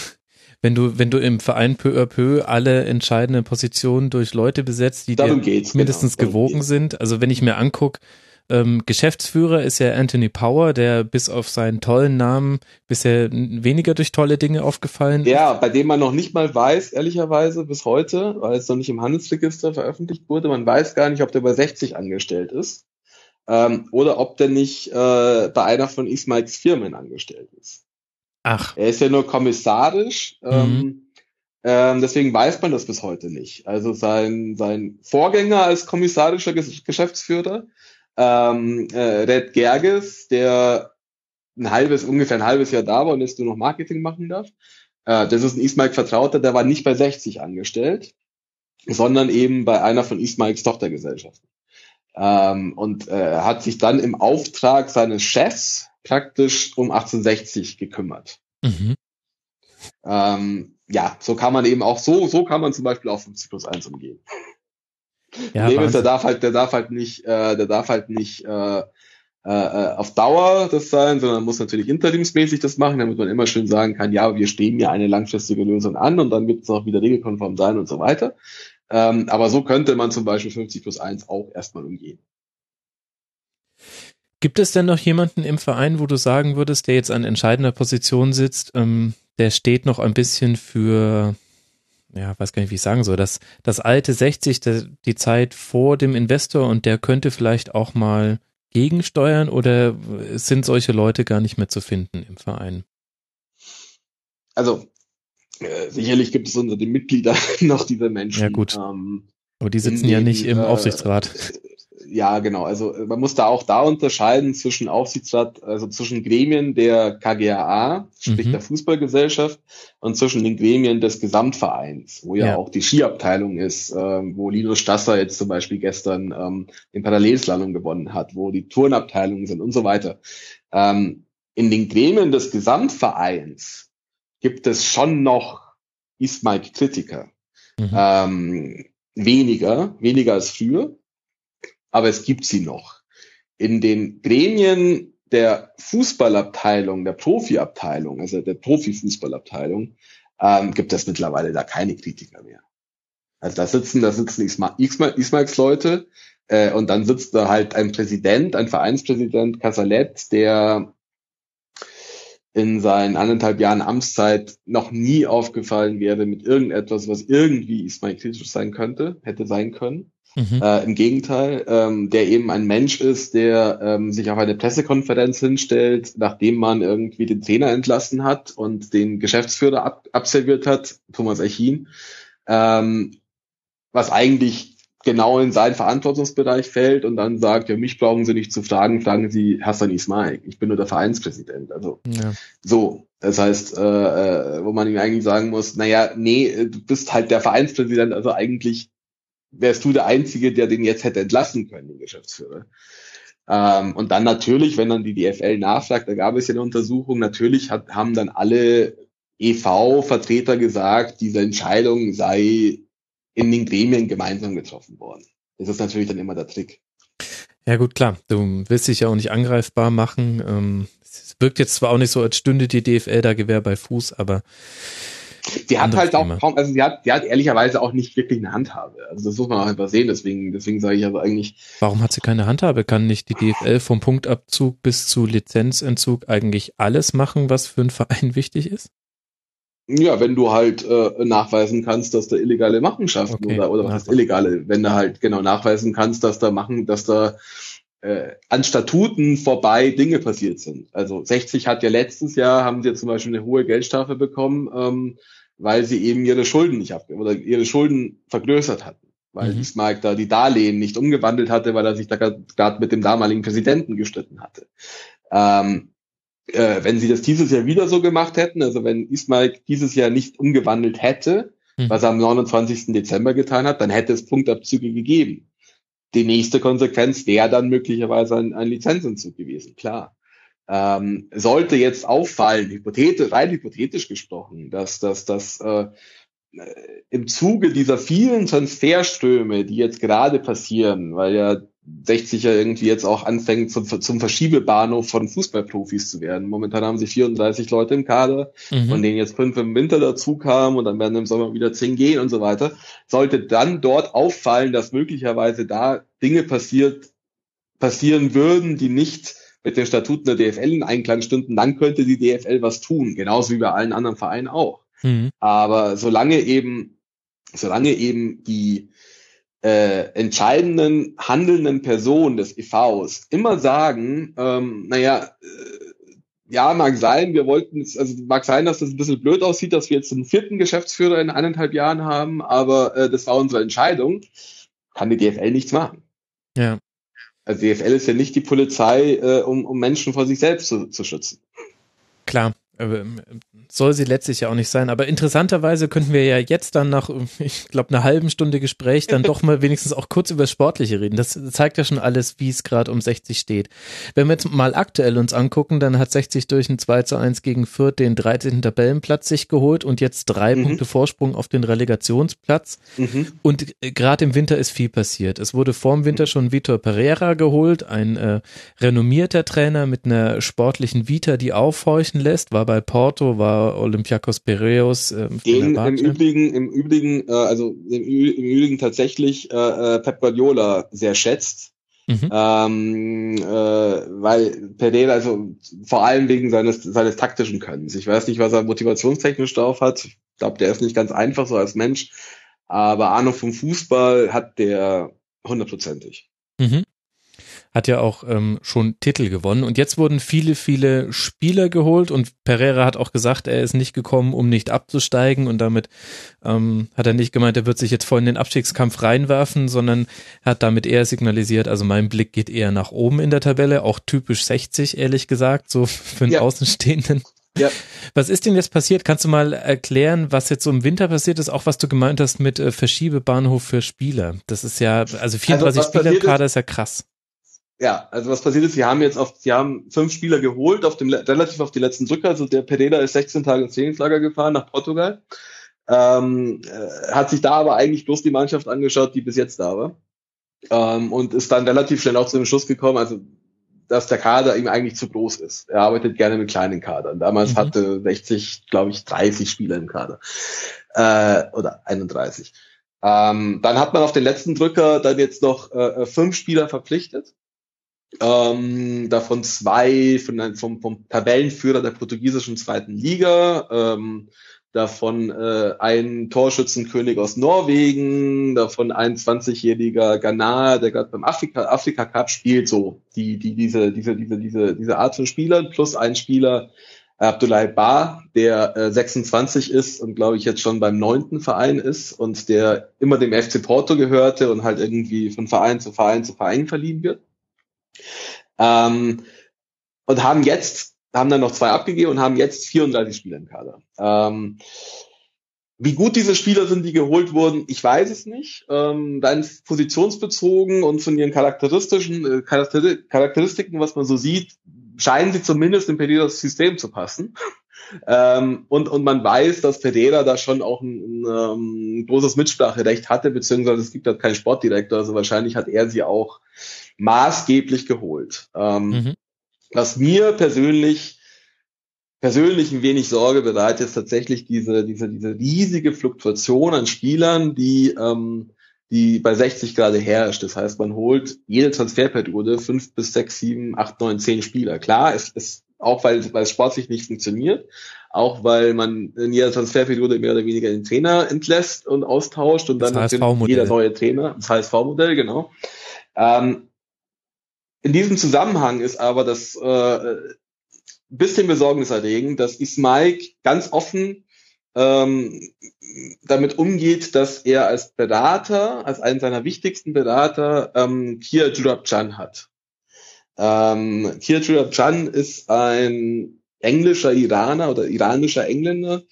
wenn du, wenn du im Verein peu à peu alle entscheidenden Positionen durch Leute besetzt, die dir mindestens genau, gewogen sind. Also wenn ich mir angucke, ähm, Geschäftsführer ist ja Anthony Power, der bis auf seinen tollen Namen bisher weniger durch tolle Dinge aufgefallen ist. Ja, bei dem man noch nicht mal weiß, ehrlicherweise bis heute, weil es noch nicht im Handelsregister veröffentlicht wurde, man weiß gar nicht, ob der bei 60 angestellt ist ähm, oder ob der nicht äh, bei einer von Ismails Firmen angestellt ist. Ach. Er ist ja nur kommissarisch. Mhm. Ähm, ähm, deswegen weiß man das bis heute nicht. Also sein, sein Vorgänger als kommissarischer Geschäftsführer ähm, äh, Red Gerges, der ein halbes, ungefähr ein halbes Jahr da war und jetzt nur noch Marketing machen darf. Äh, das ist ein Ismail Vertrauter, der war nicht bei 60 angestellt, sondern eben bei einer von Ismails Tochtergesellschaften. Ähm, und äh, hat sich dann im Auftrag seines Chefs praktisch um 1860 gekümmert. Mhm. Ähm, ja, so kann man eben auch so, so kann man zum Beispiel auch 50 plus 1 umgehen. Ja, Lewis, der darf halt, der darf halt nicht, äh, der darf halt nicht äh, äh, auf Dauer das sein, sondern muss natürlich interimsmäßig das machen, damit man immer schön sagen kann, ja, wir stehen ja eine langfristige Lösung an und dann wird es auch wieder regelkonform sein und so weiter. Ähm, aber so könnte man zum Beispiel 50 plus 1 auch erstmal umgehen. Gibt es denn noch jemanden im Verein, wo du sagen würdest, der jetzt an entscheidender Position sitzt, ähm, der steht noch ein bisschen für ja, weiß gar nicht, wie ich sagen soll, das, das alte 60, der, die Zeit vor dem Investor und der könnte vielleicht auch mal gegensteuern oder sind solche Leute gar nicht mehr zu finden im Verein? Also äh, sicherlich gibt es unter den Mitgliedern [LAUGHS] noch diese Menschen. Ja gut. Ähm, Aber die sitzen ja nicht im äh, Aufsichtsrat ja, genau. Also äh, man muss da auch da unterscheiden zwischen Aufsichtsrat, also zwischen Gremien der KGAA, sprich mhm. der Fußballgesellschaft, und zwischen den Gremien des Gesamtvereins, wo ja, ja. auch die Skiabteilung ist, äh, wo Linus Stasser jetzt zum Beispiel gestern ähm, den Parallelslalom gewonnen hat, wo die Turnabteilungen sind und so weiter. Ähm, in den Gremien des Gesamtvereins gibt es schon noch Ismail-Kritiker. Mhm. Ähm, weniger, weniger als früher aber es gibt sie noch. In den Gremien der Fußballabteilung, der Profiabteilung, also der Profifußballabteilung, ähm, gibt es mittlerweile da keine Kritiker mehr. Also da sitzen, da sitzen Ismails Leute äh, und dann sitzt da halt ein Präsident, ein Vereinspräsident Casalet, der in seinen anderthalb Jahren Amtszeit noch nie aufgefallen wäre mit irgendetwas, was irgendwie Ismail kritisch sein könnte, hätte sein können. Mhm. Äh, Im Gegenteil, ähm, der eben ein Mensch ist, der ähm, sich auf eine Pressekonferenz hinstellt, nachdem man irgendwie den Trainer entlassen hat und den Geschäftsführer ab absolviert hat, Thomas Echin, ähm, was eigentlich genau in seinen Verantwortungsbereich fällt und dann sagt, ja, mich brauchen Sie nicht zu fragen, fragen Sie Hassan Ismail. Ich bin nur der Vereinspräsident. Also ja. so. Das heißt, äh, äh, wo man ihm eigentlich sagen muss, naja, nee, du bist halt der Vereinspräsident, also eigentlich wärst du der Einzige, der den jetzt hätte entlassen können, den Geschäftsführer. Ähm, und dann natürlich, wenn dann die DFL nachfragt, da gab es ja eine Untersuchung, natürlich hat, haben dann alle EV-Vertreter gesagt, diese Entscheidung sei in den Gremien gemeinsam getroffen worden. Das ist natürlich dann immer der Trick. Ja gut, klar. Du willst dich ja auch nicht angreifbar machen. Ähm, es wirkt jetzt zwar auch nicht so, als stünde die DFL da Gewehr bei Fuß, aber die hat halt auch kaum, also die hat, die hat ehrlicherweise auch nicht wirklich eine Handhabe. Also das muss man auch einfach sehen, deswegen, deswegen sage ich also eigentlich. Warum hat sie keine Handhabe? Kann nicht die DFL vom Punktabzug bis zu Lizenzentzug eigentlich alles machen, was für einen Verein [LAUGHS] wichtig ist? Ja, wenn du halt äh, nachweisen kannst, dass da illegale Machenschaften okay. oder, oder was ist illegale, wenn du halt genau nachweisen kannst, dass da machen, dass da äh, an Statuten vorbei Dinge passiert sind. Also 60 hat ja letztes Jahr, haben sie ja zum Beispiel eine hohe Geldstrafe bekommen, ähm, weil sie eben ihre Schulden nicht ab oder ihre Schulden vergrößert hatten. Weil mhm. Bismarck da die Darlehen nicht umgewandelt hatte, weil er sich da gerade mit dem damaligen Präsidenten gestritten hatte. Ähm, äh, wenn sie das dieses Jahr wieder so gemacht hätten, also wenn Ismail dieses Jahr nicht umgewandelt hätte, mhm. was er am 29. Dezember getan hat, dann hätte es Punktabzüge gegeben. Die nächste Konsequenz wäre dann möglicherweise ein, ein Lizenzentzug gewesen, klar. Ähm, sollte jetzt auffallen, hypothetisch, rein hypothetisch gesprochen, dass, dass, dass äh, im Zuge dieser vielen Transferströme, die jetzt gerade passieren, weil ja 60 ja irgendwie jetzt auch anfängt zum, zum Verschiebebahnhof von Fußballprofis zu werden. Momentan haben sie 34 Leute im Kader, mhm. von denen jetzt fünf im Winter dazu kamen und dann werden im Sommer wieder zehn gehen und so weiter. Sollte dann dort auffallen, dass möglicherweise da Dinge passiert, passieren würden, die nicht mit den Statuten der DFL in Einklang stünden, dann könnte die DFL was tun, genauso wie bei allen anderen Vereinen auch. Mhm. Aber solange eben, solange eben die äh, entscheidenden handelnden Personen des EVs immer sagen, ähm, naja, äh, ja, mag sein, wir wollten es, also mag sein, dass das ein bisschen blöd aussieht, dass wir jetzt einen vierten Geschäftsführer in eineinhalb Jahren haben, aber äh, das war unsere Entscheidung, kann die DFL nichts machen. Ja. Also DFL ist ja nicht die Polizei, äh, um, um Menschen vor sich selbst zu, zu schützen. Klar. Äh, soll sie letztlich ja auch nicht sein. Aber interessanterweise könnten wir ja jetzt dann nach, ich glaube, einer halben Stunde Gespräch dann doch mal wenigstens auch kurz über das Sportliche reden. Das zeigt ja schon alles, wie es gerade um 60 steht. Wenn wir jetzt mal aktuell uns angucken, dann hat 60 durch ein 2 zu 1 gegen Fürth den 13. Tabellenplatz sich geholt und jetzt drei mhm. Punkte Vorsprung auf den Relegationsplatz. Mhm. Und äh, gerade im Winter ist viel passiert. Es wurde vor dem Winter schon Vitor Pereira geholt, ein äh, renommierter Trainer mit einer sportlichen Vita, die aufhorchen lässt, war bei Porto, war Olympiakos Piraeus. Äh, Den im Übrigen, im Übrigen, äh, also im, im Übrigen tatsächlich äh, äh, Pep Guardiola sehr schätzt. Mhm. Ähm, äh, weil Pereira, also vor allem wegen seines, seines taktischen Könnens. Ich weiß nicht, was er motivationstechnisch drauf hat. Ich glaube, der ist nicht ganz einfach so als Mensch. Aber Ahnung vom Fußball hat der hundertprozentig. Mhm hat ja auch ähm, schon Titel gewonnen. Und jetzt wurden viele, viele Spieler geholt und Pereira hat auch gesagt, er ist nicht gekommen, um nicht abzusteigen. Und damit ähm, hat er nicht gemeint, er wird sich jetzt voll in den Abstiegskampf reinwerfen, sondern hat damit eher signalisiert, also mein Blick geht eher nach oben in der Tabelle, auch typisch 60, ehrlich gesagt, so [LAUGHS] für einen ja. Außenstehenden. Ja. Was ist denn jetzt passiert? Kannst du mal erklären, was jetzt so im Winter passiert ist? Auch was du gemeint hast mit äh, Verschiebebahnhof für Spieler. Das ist ja, also 34 also, Spieler im Kader ist ja krass. Ja, also was passiert ist, sie haben jetzt auf, sie haben fünf Spieler geholt, auf dem, relativ auf die letzten Drücker. Also der Pereira ist 16 Tage ins Trainingslager gefahren nach Portugal. Ähm, äh, hat sich da aber eigentlich bloß die Mannschaft angeschaut, die bis jetzt da war. Ähm, und ist dann relativ schnell auch zu dem Schluss gekommen, also dass der Kader ihm eigentlich zu groß ist. Er arbeitet gerne mit kleinen Kadern. Damals mhm. hatte 60, glaube ich, 30 Spieler im Kader. Äh, oder 31. Ähm, dann hat man auf den letzten Drücker dann jetzt noch äh, fünf Spieler verpflichtet ähm, davon zwei von, vom, vom Tabellenführer der portugiesischen zweiten Liga, ähm, davon äh, ein Torschützenkönig aus Norwegen, davon ein 20-jähriger Ghana, der gerade beim Afrika, Afrika Cup spielt, so die, die, diese, diese, diese, diese, diese Art von Spielern, plus ein Spieler, Abdullah Bar, der äh, 26 ist und glaube ich jetzt schon beim neunten Verein ist und der immer dem FC Porto gehörte und halt irgendwie von Verein zu Verein zu Verein verliehen wird. Ähm, und haben jetzt, haben dann noch zwei abgegeben und haben jetzt 34 Spieler im Kader. Ähm, wie gut diese Spieler sind, die geholt wurden, ich weiß es nicht. Ähm, dann positionsbezogen und von ihren charakteristischen äh, Charakteristiken, was man so sieht, scheinen sie zumindest in Pereiras System zu passen. Ähm, und, und man weiß, dass Pereira da schon auch ein, ein, ein großes Mitspracherecht hatte, beziehungsweise es gibt halt keinen Sportdirektor, also wahrscheinlich hat er sie auch maßgeblich geholt. Ähm, mhm. Was mir persönlich persönlich ein wenig Sorge bereitet, ist tatsächlich diese, diese, diese riesige Fluktuation an Spielern, die, ähm, die bei 60 gerade herrscht. Das heißt, man holt jede Transferperiode fünf bis sechs, sieben, acht, neun, zehn Spieler. Klar, es, es auch weil, weil es sportlich nicht funktioniert, auch weil man in jeder Transferperiode mehr oder weniger den Trainer entlässt und austauscht und Das dann jeder neue Trainer, das HSV-Modell, genau. Ähm, in diesem Zusammenhang ist aber das äh, bisschen besorgniserregend, dass Ismaik ganz offen ähm, damit umgeht, dass er als Berater, als einen seiner wichtigsten Berater, ähm, Kia Jurabjan hat. Ähm, Kia Jurabjan ist ein englischer Iraner oder iranischer Engländer,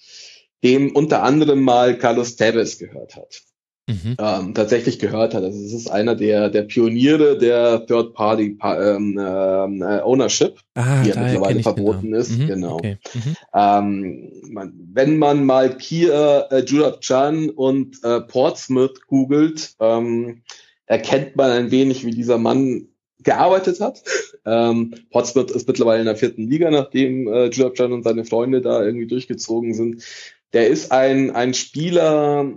dem unter anderem mal Carlos Tevez gehört hat Mhm. ähm, tatsächlich gehört hat. Also es ist einer der, der Pioniere der Third-Party ähm, ähm, äh, Ownership, Ah, die ja mittlerweile verboten Namen. ist. Mhm, Genau. Okay. Mhm. Ähm, man, wenn man mal Kia äh, Jurabjan und äh, Portsmouth googelt, ähm, erkennt man ein wenig, wie dieser Mann gearbeitet hat. Ähm, Portsmouth ist mittlerweile in der vierten Liga, nachdem äh, Jurabjan und seine Freunde da irgendwie durchgezogen sind. Der ist ein, ein Spieler,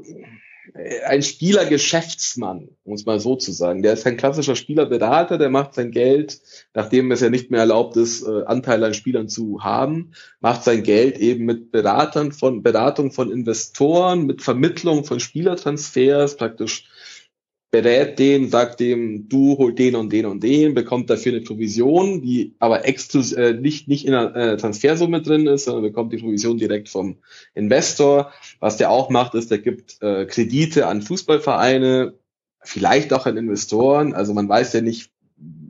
äh, ein Spielergeschäftsmann, um es mal so zu sagen. Der ist kein klassischer Spielerberater, der macht sein Geld, nachdem es ja nicht mehr erlaubt ist, äh, Anteile an Spielern zu haben, macht sein Geld eben mit Beratern von Beratung von Investoren, mit Vermittlung von Spielertransfers, praktisch berät den, sagt dem, du hol den und den und den, bekommt dafür eine Provision, die aber exklus äh, nicht, nicht in der äh, Transfersumme drin ist, sondern bekommt die Provision direkt vom Investor. Was der auch macht, ist, der gibt äh, Kredite an Fußballvereine, vielleicht auch an Investoren. Also man weiß ja nicht,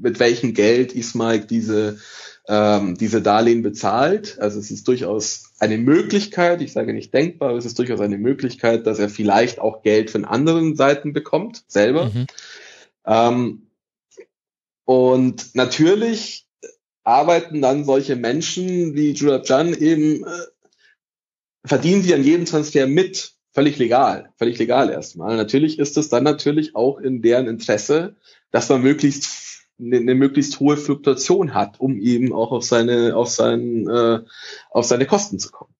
mit welchem Geld Ismail diese ähm, diese Darlehen bezahlt. Also es ist durchaus eine Möglichkeit, ich sage nicht denkbar, aber es ist durchaus eine Möglichkeit, dass er vielleicht auch Geld von anderen Seiten bekommt, selber. Mhm. Ähm, und natürlich arbeiten dann solche Menschen wie Jurab Jan eben, äh, verdienen sie an jedem Transfer mit, völlig legal, völlig legal erstmal. Natürlich ist es dann natürlich auch in deren Interesse, dass man möglichst eine, eine möglichst hohe Fluktuation hat, um eben auch auf seine, auf seinen, äh, auf seine Kosten zu kommen,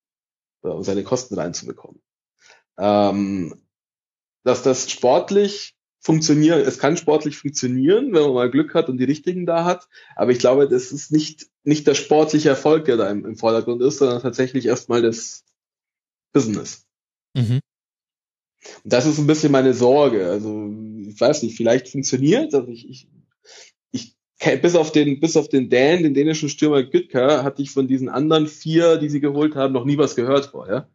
oder um seine Kosten reinzubekommen. Ähm, dass das sportlich funktionieren, es kann sportlich funktionieren, wenn man mal Glück hat und die richtigen da hat, aber ich glaube, das ist nicht, nicht der sportliche Erfolg, der da im, im Vordergrund ist, sondern tatsächlich erstmal das Business. Mhm. Und das ist ein bisschen meine Sorge. Also, ich weiß nicht, vielleicht funktioniert, also ich, ich, bis auf den, bis auf den Dan, den dänischen Stürmer Gütka, hatte ich von diesen anderen vier, die sie geholt haben, noch nie was gehört vorher.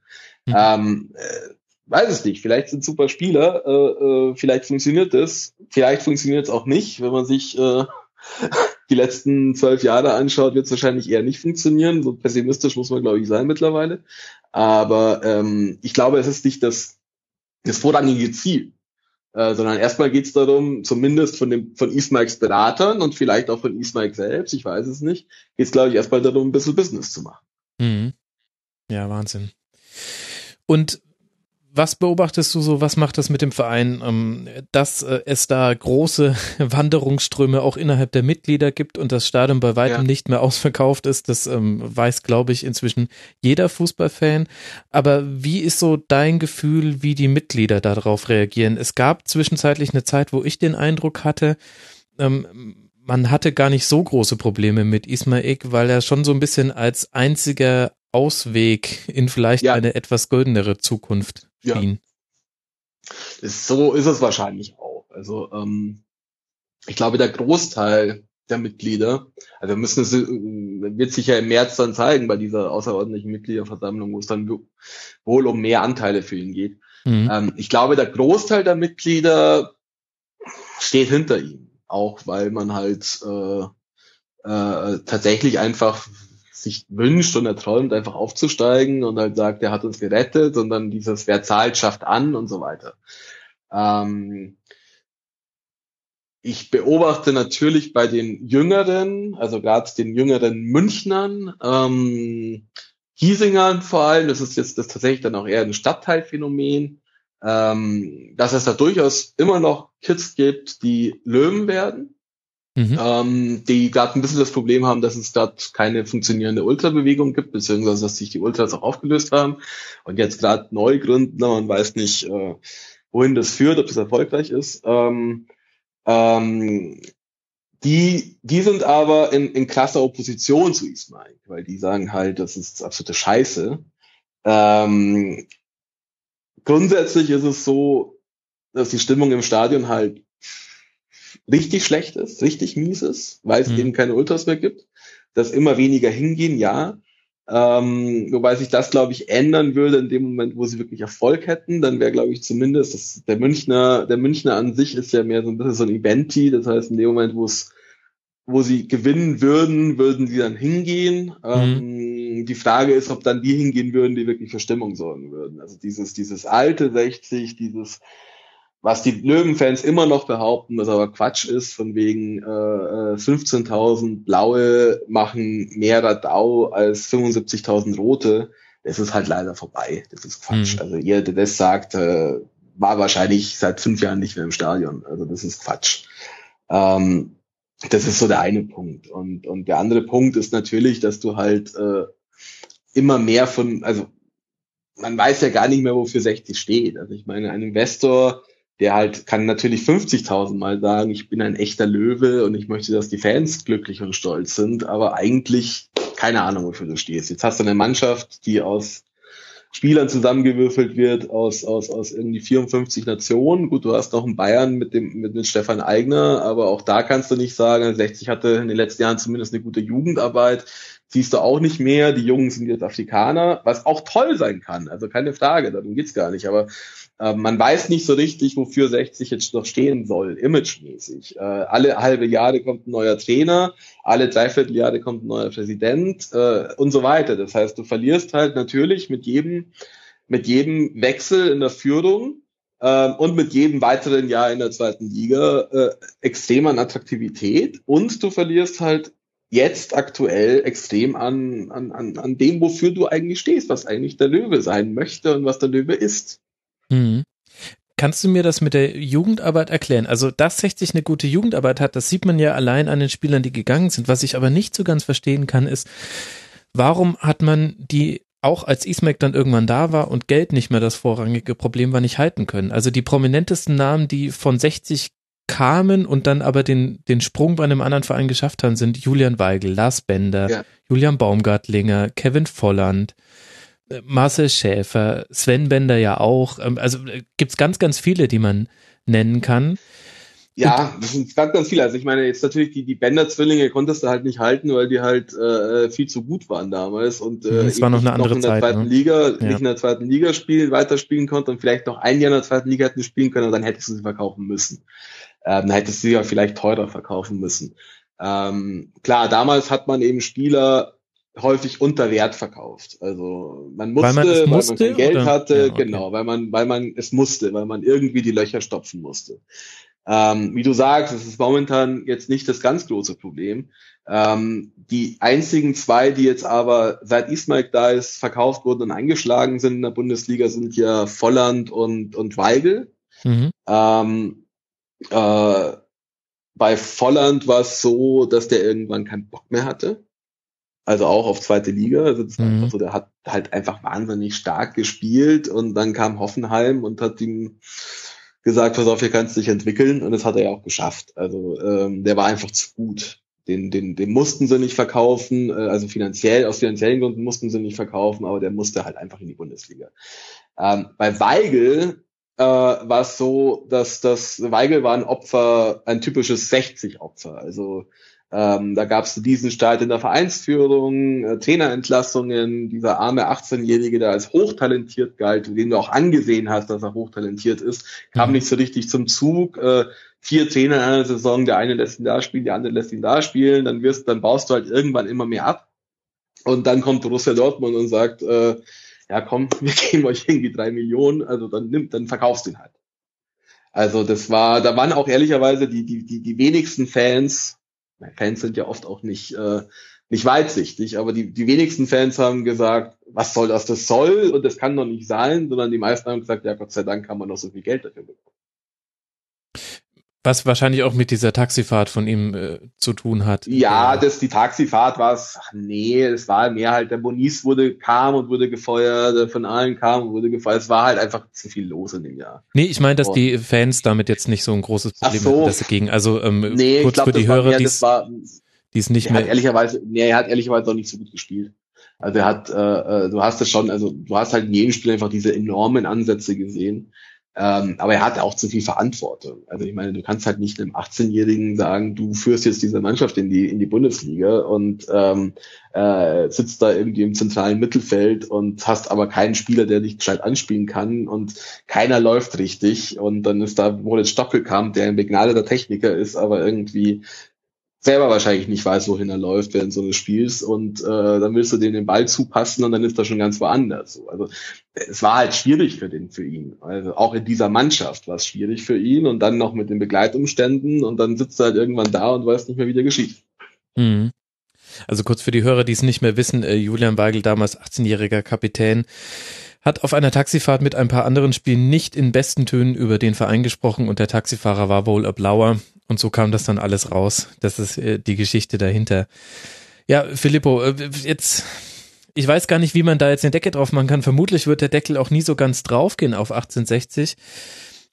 Mhm. Ähm, äh, weiß es nicht. Vielleicht sind super Spieler, äh, äh, vielleicht funktioniert es, vielleicht funktioniert es auch nicht. Wenn man sich äh, [LAUGHS] die letzten zwölf Jahre anschaut, wird es wahrscheinlich eher nicht funktionieren. So pessimistisch muss man, glaube ich, sein mittlerweile. Aber ähm, ich glaube, es ist nicht das, das vorrangige Ziel. Äh, sondern erstmal geht es darum, zumindest von dem von Ismaiks Beratern und vielleicht auch von Ismaik selbst, ich weiß es nicht, geht es, glaube ich, erstmal darum, ein bisschen Business zu machen. Mhm. Ja, Wahnsinn. Und was beobachtest du so, was macht das mit dem Verein, ähm, dass äh, es da große [LAUGHS] Wanderungsströme auch innerhalb der Mitglieder gibt und das Stadion bei weitem Ja. nicht mehr ausverkauft ist, das ähm, weiß, glaube ich, inzwischen jeder Fußballfan. Aber wie ist so dein Gefühl, wie die Mitglieder darauf reagieren? Es gab zwischenzeitlich eine Zeit, wo ich den Eindruck hatte, ähm, man hatte gar nicht so große Probleme mit Ismail, weil er schon so ein bisschen als einziger Ausweg in vielleicht Ja. eine etwas goldenere Zukunft Ja. Das, so ist es wahrscheinlich auch. Also ähm, ich glaube, der Großteil der Mitglieder, also wir müssen es, äh, wird sich ja im März dann zeigen bei dieser außerordentlichen Mitgliederversammlung, wo es dann wohl um mehr Anteile für ihn geht. Mhm. Ähm, ich glaube, der Großteil der Mitglieder steht hinter ihm, auch weil man halt äh, äh, tatsächlich einfach sich wünscht und erträumt, einfach aufzusteigen und halt sagt, er hat uns gerettet und dann dieses Wer zahlt, schafft an und so weiter. Ähm, ich beobachte natürlich bei den Jüngeren, also gerade den jüngeren Münchnern, ähm, Giesingern vor allem, das ist jetzt das tatsächlich dann auch eher ein Stadtteilphänomen, ähm, dass es da durchaus immer noch Kids gibt, die Löwen werden, Mhm. ähm, die gerade ein bisschen das Problem haben, dass es dort keine funktionierende Ultrabewegung gibt, beziehungsweise dass sich die Ultras auch aufgelöst haben und jetzt gerade neu gründen, man weiß nicht, äh, wohin das führt, ob das erfolgreich ist. Ähm, ähm, die, die sind aber in, in krasser Opposition zu Ismail, weil die sagen halt, das ist absolute Scheiße. Ähm, grundsätzlich ist es so, dass die Stimmung im Stadion halt richtig schlecht ist, richtig mies ist, weil es mhm. eben keine Ultras mehr gibt, dass immer weniger hingehen, ja. Ähm, wobei sich das, glaube ich, ändern würde in dem Moment, wo sie wirklich Erfolg hätten. Dann wäre, glaube ich, zumindest das, der Münchner, der Münchner an sich ist ja mehr so ein bisschen so ein Eventi. Das heißt, in dem Moment, wo es, wo sie gewinnen würden, würden sie dann hingehen. Mhm. Ähm, die Frage ist, ob dann die hingehen würden, die wirklich für Stimmung sorgen würden. Also dieses, dieses alte 60, dieses was die Löwenfans immer noch behaupten, was aber Quatsch ist, von wegen äh, 15.000 äh, Blaue machen mehr Radau als 75.000 Rote, das ist halt leider vorbei. Das ist Quatsch. Mhm. Also ihr, der das sagt, äh, war wahrscheinlich seit fünf Jahren nicht mehr im Stadion. Also das ist Quatsch. Ähm, das ist so der eine Punkt. Und, und der andere Punkt ist natürlich, dass du halt äh, immer mehr von, also man weiß ja gar nicht mehr, wofür 60 steht. Also ich meine, ein Investor der halt kann natürlich 50.000 Mal sagen, ich bin ein echter Löwe und ich möchte, dass die Fans glücklich und stolz sind, aber eigentlich keine Ahnung, wofür du stehst. Jetzt hast du eine Mannschaft, die aus Spielern zusammengewürfelt wird aus, aus, aus irgendwie 54 Nationen. Gut, du hast noch einen Bayern mit dem, mit, mit Stefan Eigner, aber auch da kannst du nicht sagen, 60 hatte in den letzten Jahren zumindest eine gute Jugendarbeit. Siehst du auch nicht mehr. Die Jungen sind jetzt Afrikaner, was auch toll sein kann. Also keine Frage, darum geht's gar nicht. Aber man weiß nicht so richtig, wofür 60 jetzt noch stehen soll, imagemäßig. Äh, alle halbe Jahre kommt ein neuer Trainer, alle Dreivierteljahre kommt ein neuer Präsident äh, und so weiter. Das heißt, du verlierst halt natürlich mit jedem, mit jedem Wechsel in der Führung äh, und mit jedem weiteren Jahr in der zweiten Liga äh, extrem an Attraktivität und du verlierst halt jetzt aktuell extrem an, an, an, an dem, wofür du eigentlich stehst, was eigentlich der Löwe sein möchte und was der Löwe ist. Mhm. Kannst du mir das mit der Jugendarbeit erklären? Also, dass 60 eine gute Jugendarbeit hat, das sieht man ja allein an den Spielern, die gegangen sind. Was ich aber nicht so ganz verstehen kann, ist, warum hat man die auch als Ismac dann irgendwann da war und Geld nicht mehr das vorrangige Problem war, nicht halten können. Also die prominentesten Namen, die von 60 kamen und dann aber den, den Sprung bei einem anderen Verein geschafft haben, sind Julian Weigel, Lars Bender, ja. Julian Baumgartlinger, Kevin Volland, Marcel Schäfer, Sven Bender ja auch. Ähm, also äh, gibt's ganz, ganz viele, die man nennen kann. Ja, das sind ganz, ganz viele. Also ich meine, jetzt natürlich die, die Bender-Zwillinge konntest du halt nicht halten, weil die halt äh, viel zu gut waren damals und äh, es war noch eine andere noch in der Zeit, zweiten ne? Liga, Ja. nicht in der zweiten Liga spielen, weiterspielen konnte und vielleicht noch ein Jahr in der zweiten Liga hätten spielen können und dann hättest du sie verkaufen müssen. Ähm, dann hättest du sie ja vielleicht teurer verkaufen müssen. Ähm, klar, damals hat man eben Spieler häufig unter Wert verkauft. Also man musste, Weil man es weil man musste, kein Geld oder? hatte, Ja, okay. genau, weil man, weil man es musste, weil man irgendwie die Löcher stopfen musste. Ähm, wie du sagst, es ist momentan jetzt nicht das ganz große Problem. Ähm, die einzigen zwei, die jetzt aber seit Ismail da ist, verkauft wurden und eingeschlagen sind in der Bundesliga, sind ja Volland und, und Weigel. Mhm. Ähm, äh, bei Volland war es so, dass der irgendwann keinen Bock mehr hatte. Also auch auf zweite Liga. Also das Mhm. einfach so, der hat halt einfach wahnsinnig stark gespielt und dann kam Hoffenheim und hat ihm gesagt, pass auf, hier kannst du dich entwickeln und das hat er ja auch geschafft. Also ähm, der war einfach zu gut. Den, den, den mussten sie nicht verkaufen, äh, also finanziell, aus finanziellen Gründen mussten sie nicht verkaufen, aber der musste halt einfach in die Bundesliga. Ähm, bei Weigel äh, war es so, dass das Weigel war ein Opfer, ein typisches 60-Opfer. Also ähm, da gab es diesen Streit in der Vereinsführung, äh, Trainerentlassungen, dieser arme 18-Jährige, der als hochtalentiert galt, den du auch angesehen hast, dass er hochtalentiert ist, kam Mhm. nicht so richtig zum Zug. Äh, vier Trainer in einer Saison, der eine lässt ihn da spielen, der andere lässt ihn da spielen, dann wirst, dann baust du halt irgendwann immer mehr ab. Und dann kommt Borussia Dortmund und sagt, äh, ja komm, [LAUGHS] wir geben euch irgendwie drei Millionen, also dann nimmt, dann verkaufst du ihn halt. Also das war, da waren auch ehrlicherweise die, die, die, die wenigsten Fans, Fans sind ja oft auch nicht, äh, nicht weitsichtig, aber die, die wenigsten Fans haben gesagt, was soll das, das soll und das kann doch nicht sein, sondern die meisten haben gesagt, ja Gott sei Dank kann man noch so viel Geld dafür bekommen. Was wahrscheinlich auch mit dieser Taxifahrt von ihm äh, zu tun hat. Ja, das, die Taxifahrt war es, nee, es war mehr halt, der Bonis wurde, kam und wurde gefeuert, von allen kam und wurde gefeuert. Es war halt einfach zu viel los in dem Jahr. Nee, ich meine, dass die Fans damit jetzt nicht so ein großes Problem so. hatten, dass dagegen, also ähm, nee, kurz glaub, für die Hörer, die es nicht mehr. Hat ehrlicherweise, nee, er hat ehrlicherweise auch nicht so gut gespielt. Also er hat, äh, äh, du hast es schon, also du hast halt in jedem Spiel einfach diese enormen Ansätze gesehen. Ähm, aber er hat auch zu viel Verantwortung. Also ich meine, du kannst halt nicht einem 18-Jährigen sagen, du führst jetzt diese Mannschaft in die in die Bundesliga und ähm, äh, sitzt da irgendwie im zentralen Mittelfeld und hast aber keinen Spieler, der dich gescheit anspielen kann und keiner läuft richtig und dann ist da Moritz Stoppelkamp, der ein begnadeter Techniker ist, aber irgendwie selber wahrscheinlich nicht weiß, wohin er läuft während so eines Spiels und äh, dann willst du dem den Ball zupassen und dann ist er schon ganz woanders. Also es war halt schwierig für den für ihn. Also auch in dieser Mannschaft war es schwierig für ihn und dann noch mit den Begleitumständen und dann sitzt er halt irgendwann da und weiß nicht mehr, wie der geschieht. Mhm. Also kurz für die Hörer, die es nicht mehr wissen, äh, Julian Weigel, damals 18-jähriger Kapitän, hat auf einer Taxifahrt mit ein paar anderen Spielen nicht in besten Tönen über den Verein gesprochen und der Taxifahrer war wohl Blauer. Und so kam das dann alles raus. Das ist äh, die Geschichte dahinter. Ja, Filippo, äh, jetzt, ich weiß gar nicht, wie man da jetzt eine Decke drauf machen kann. Vermutlich wird der Deckel auch nie so ganz draufgehen auf 1860.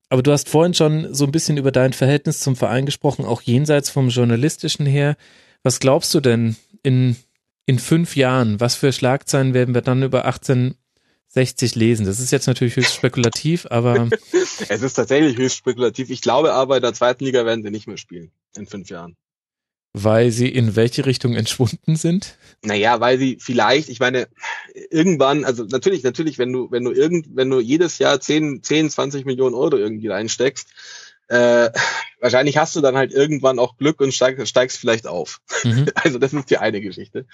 Aber du hast vorhin schon so ein bisschen über dein Verhältnis zum Verein gesprochen, auch jenseits vom journalistischen her. Was glaubst du denn in, in fünf Jahren? Was für Schlagzeilen werden wir dann über 18 60 lesen. Das ist jetzt natürlich höchst spekulativ, aber. [LAUGHS] es ist tatsächlich höchst spekulativ. Ich glaube aber, in der zweiten Liga werden sie nicht mehr spielen in fünf Jahren. Weil sie in welche Richtung entschwunden sind? Naja, weil sie vielleicht, ich meine, irgendwann, also natürlich, natürlich, wenn du, wenn du irgend, wenn du jedes Jahr 10, 10, 20 Millionen Euro irgendwie reinsteckst, äh, wahrscheinlich hast du dann halt irgendwann auch Glück und steig, steigst vielleicht auf. Mhm. [LAUGHS] Also das ist die eine Geschichte.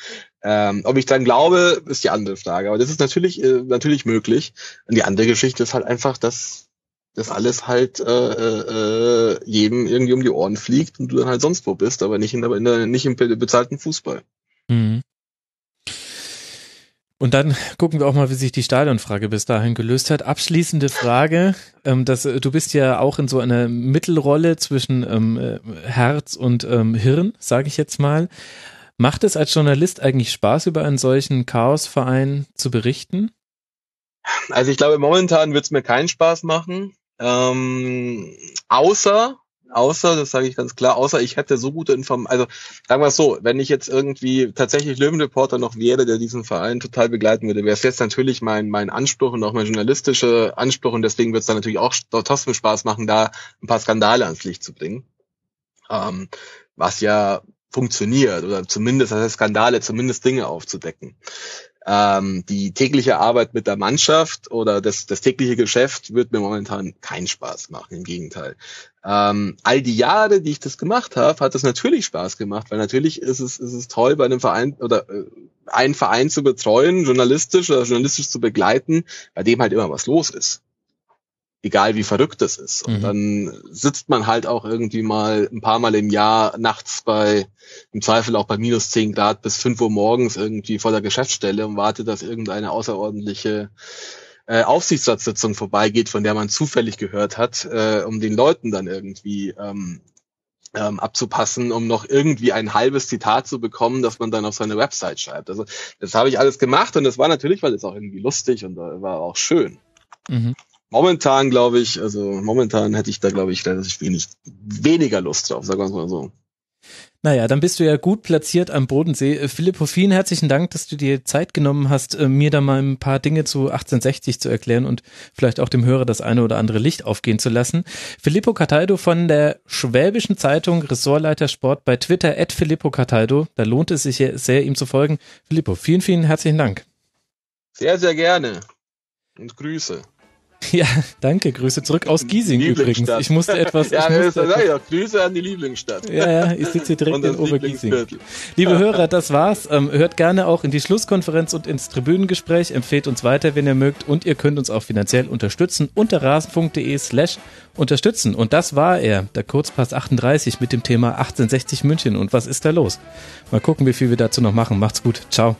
Ähm, ob ich dann glaube, ist die andere Frage. Aber das ist natürlich äh, natürlich möglich. Und die andere Geschichte ist halt einfach, dass das alles halt äh, äh, jedem irgendwie um die Ohren fliegt und du dann halt sonst wo bist, aber nicht in, der, in der, nicht im bezahlten Fußball. Mhm. Und dann gucken wir auch mal, wie sich die Stadionfrage bis dahin gelöst hat. Abschließende Frage. Ähm, dass, äh, du bist ja auch in so einer Mittelrolle zwischen ähm, äh, Herz und ähm, Hirn, sage ich jetzt mal. Macht es als Journalist eigentlich Spaß, über einen solchen Chaosverein zu berichten? Also ich glaube, momentan wird es mir keinen Spaß machen. Ähm, außer Außer, das sage ich ganz klar, außer ich hätte so gute Informationen, also sagen wir es so, wenn ich jetzt irgendwie tatsächlich Löwenreporter noch wäre, der diesen Verein total begleiten würde, wäre es jetzt natürlich mein, mein Anspruch und auch mein journalistischer Anspruch und deswegen wird es dann natürlich auch trotzdem Spaß machen, da ein paar Skandale ans Licht zu bringen. Ähm, was ja funktioniert oder zumindest also Skandale, zumindest Dinge aufzudecken ähm, die tägliche Arbeit mit der Mannschaft oder das, das tägliche Geschäft wird mir momentan keinen Spaß machen, im Gegenteil. Ähm, all die Jahre, die ich das gemacht habe, hat es natürlich Spaß gemacht, weil natürlich ist es, ist es toll, bei einem Verein oder äh, einen Verein zu betreuen, journalistisch oder journalistisch zu begleiten, bei dem halt immer was los ist egal wie verrückt das ist. Und mhm. dann sitzt man halt auch irgendwie mal ein paar Mal im Jahr nachts bei, im Zweifel auch bei minus zehn Grad bis fünf Uhr morgens irgendwie vor der Geschäftsstelle und wartet, dass irgendeine außerordentliche äh, Aufsichtsratssitzung vorbeigeht, von der man zufällig gehört hat, äh, um den Leuten dann irgendwie ähm, ähm, abzupassen, um noch irgendwie ein halbes Zitat zu bekommen, das man dann auf seine Website schreibt. Also das habe ich alles gemacht und das war natürlich, weil es auch irgendwie lustig und äh, war auch schön. Mhm. Momentan glaube ich, also momentan hätte ich da glaube ich relativ wenig, weniger Lust drauf, sagen wir mal so. Naja, dann bist du ja gut platziert am Bodensee. Äh, Philipp, vielen herzlichen Dank, dass du dir Zeit genommen hast, äh, mir da mal ein paar Dinge zu 1860 zu erklären und vielleicht auch dem Hörer das eine oder andere Licht aufgehen zu lassen. Filippo Cataldo von der Schwäbischen Zeitung, Ressortleiter Sport bei Twitter, at Filippo Cataldo. Da lohnt es sich sehr, ihm zu folgen. Filippo, vielen, vielen herzlichen Dank. Sehr, sehr gerne. Und Grüße. [LAUGHS] Ja, danke. Grüße zurück aus Giesing übrigens. Ich musste etwas. [LAUGHS] ja, ich musste etwas, ja, Grüße an die Lieblingsstadt. Ja, ja, ich sitze hier direkt in Obergiesing. Liebe Hörer, das war's. Ähm, hört gerne auch in die Schlusskonferenz und ins Tribünengespräch. Empfehlt uns weiter, wenn ihr mögt. Und ihr könnt uns auch finanziell unterstützen unter rasen.de slash unterstützen. Und das war er, der Kurzpass 38 mit dem Thema 1860 München. Und was ist da los? Mal gucken, wie viel wir dazu noch machen. Macht's gut. Ciao.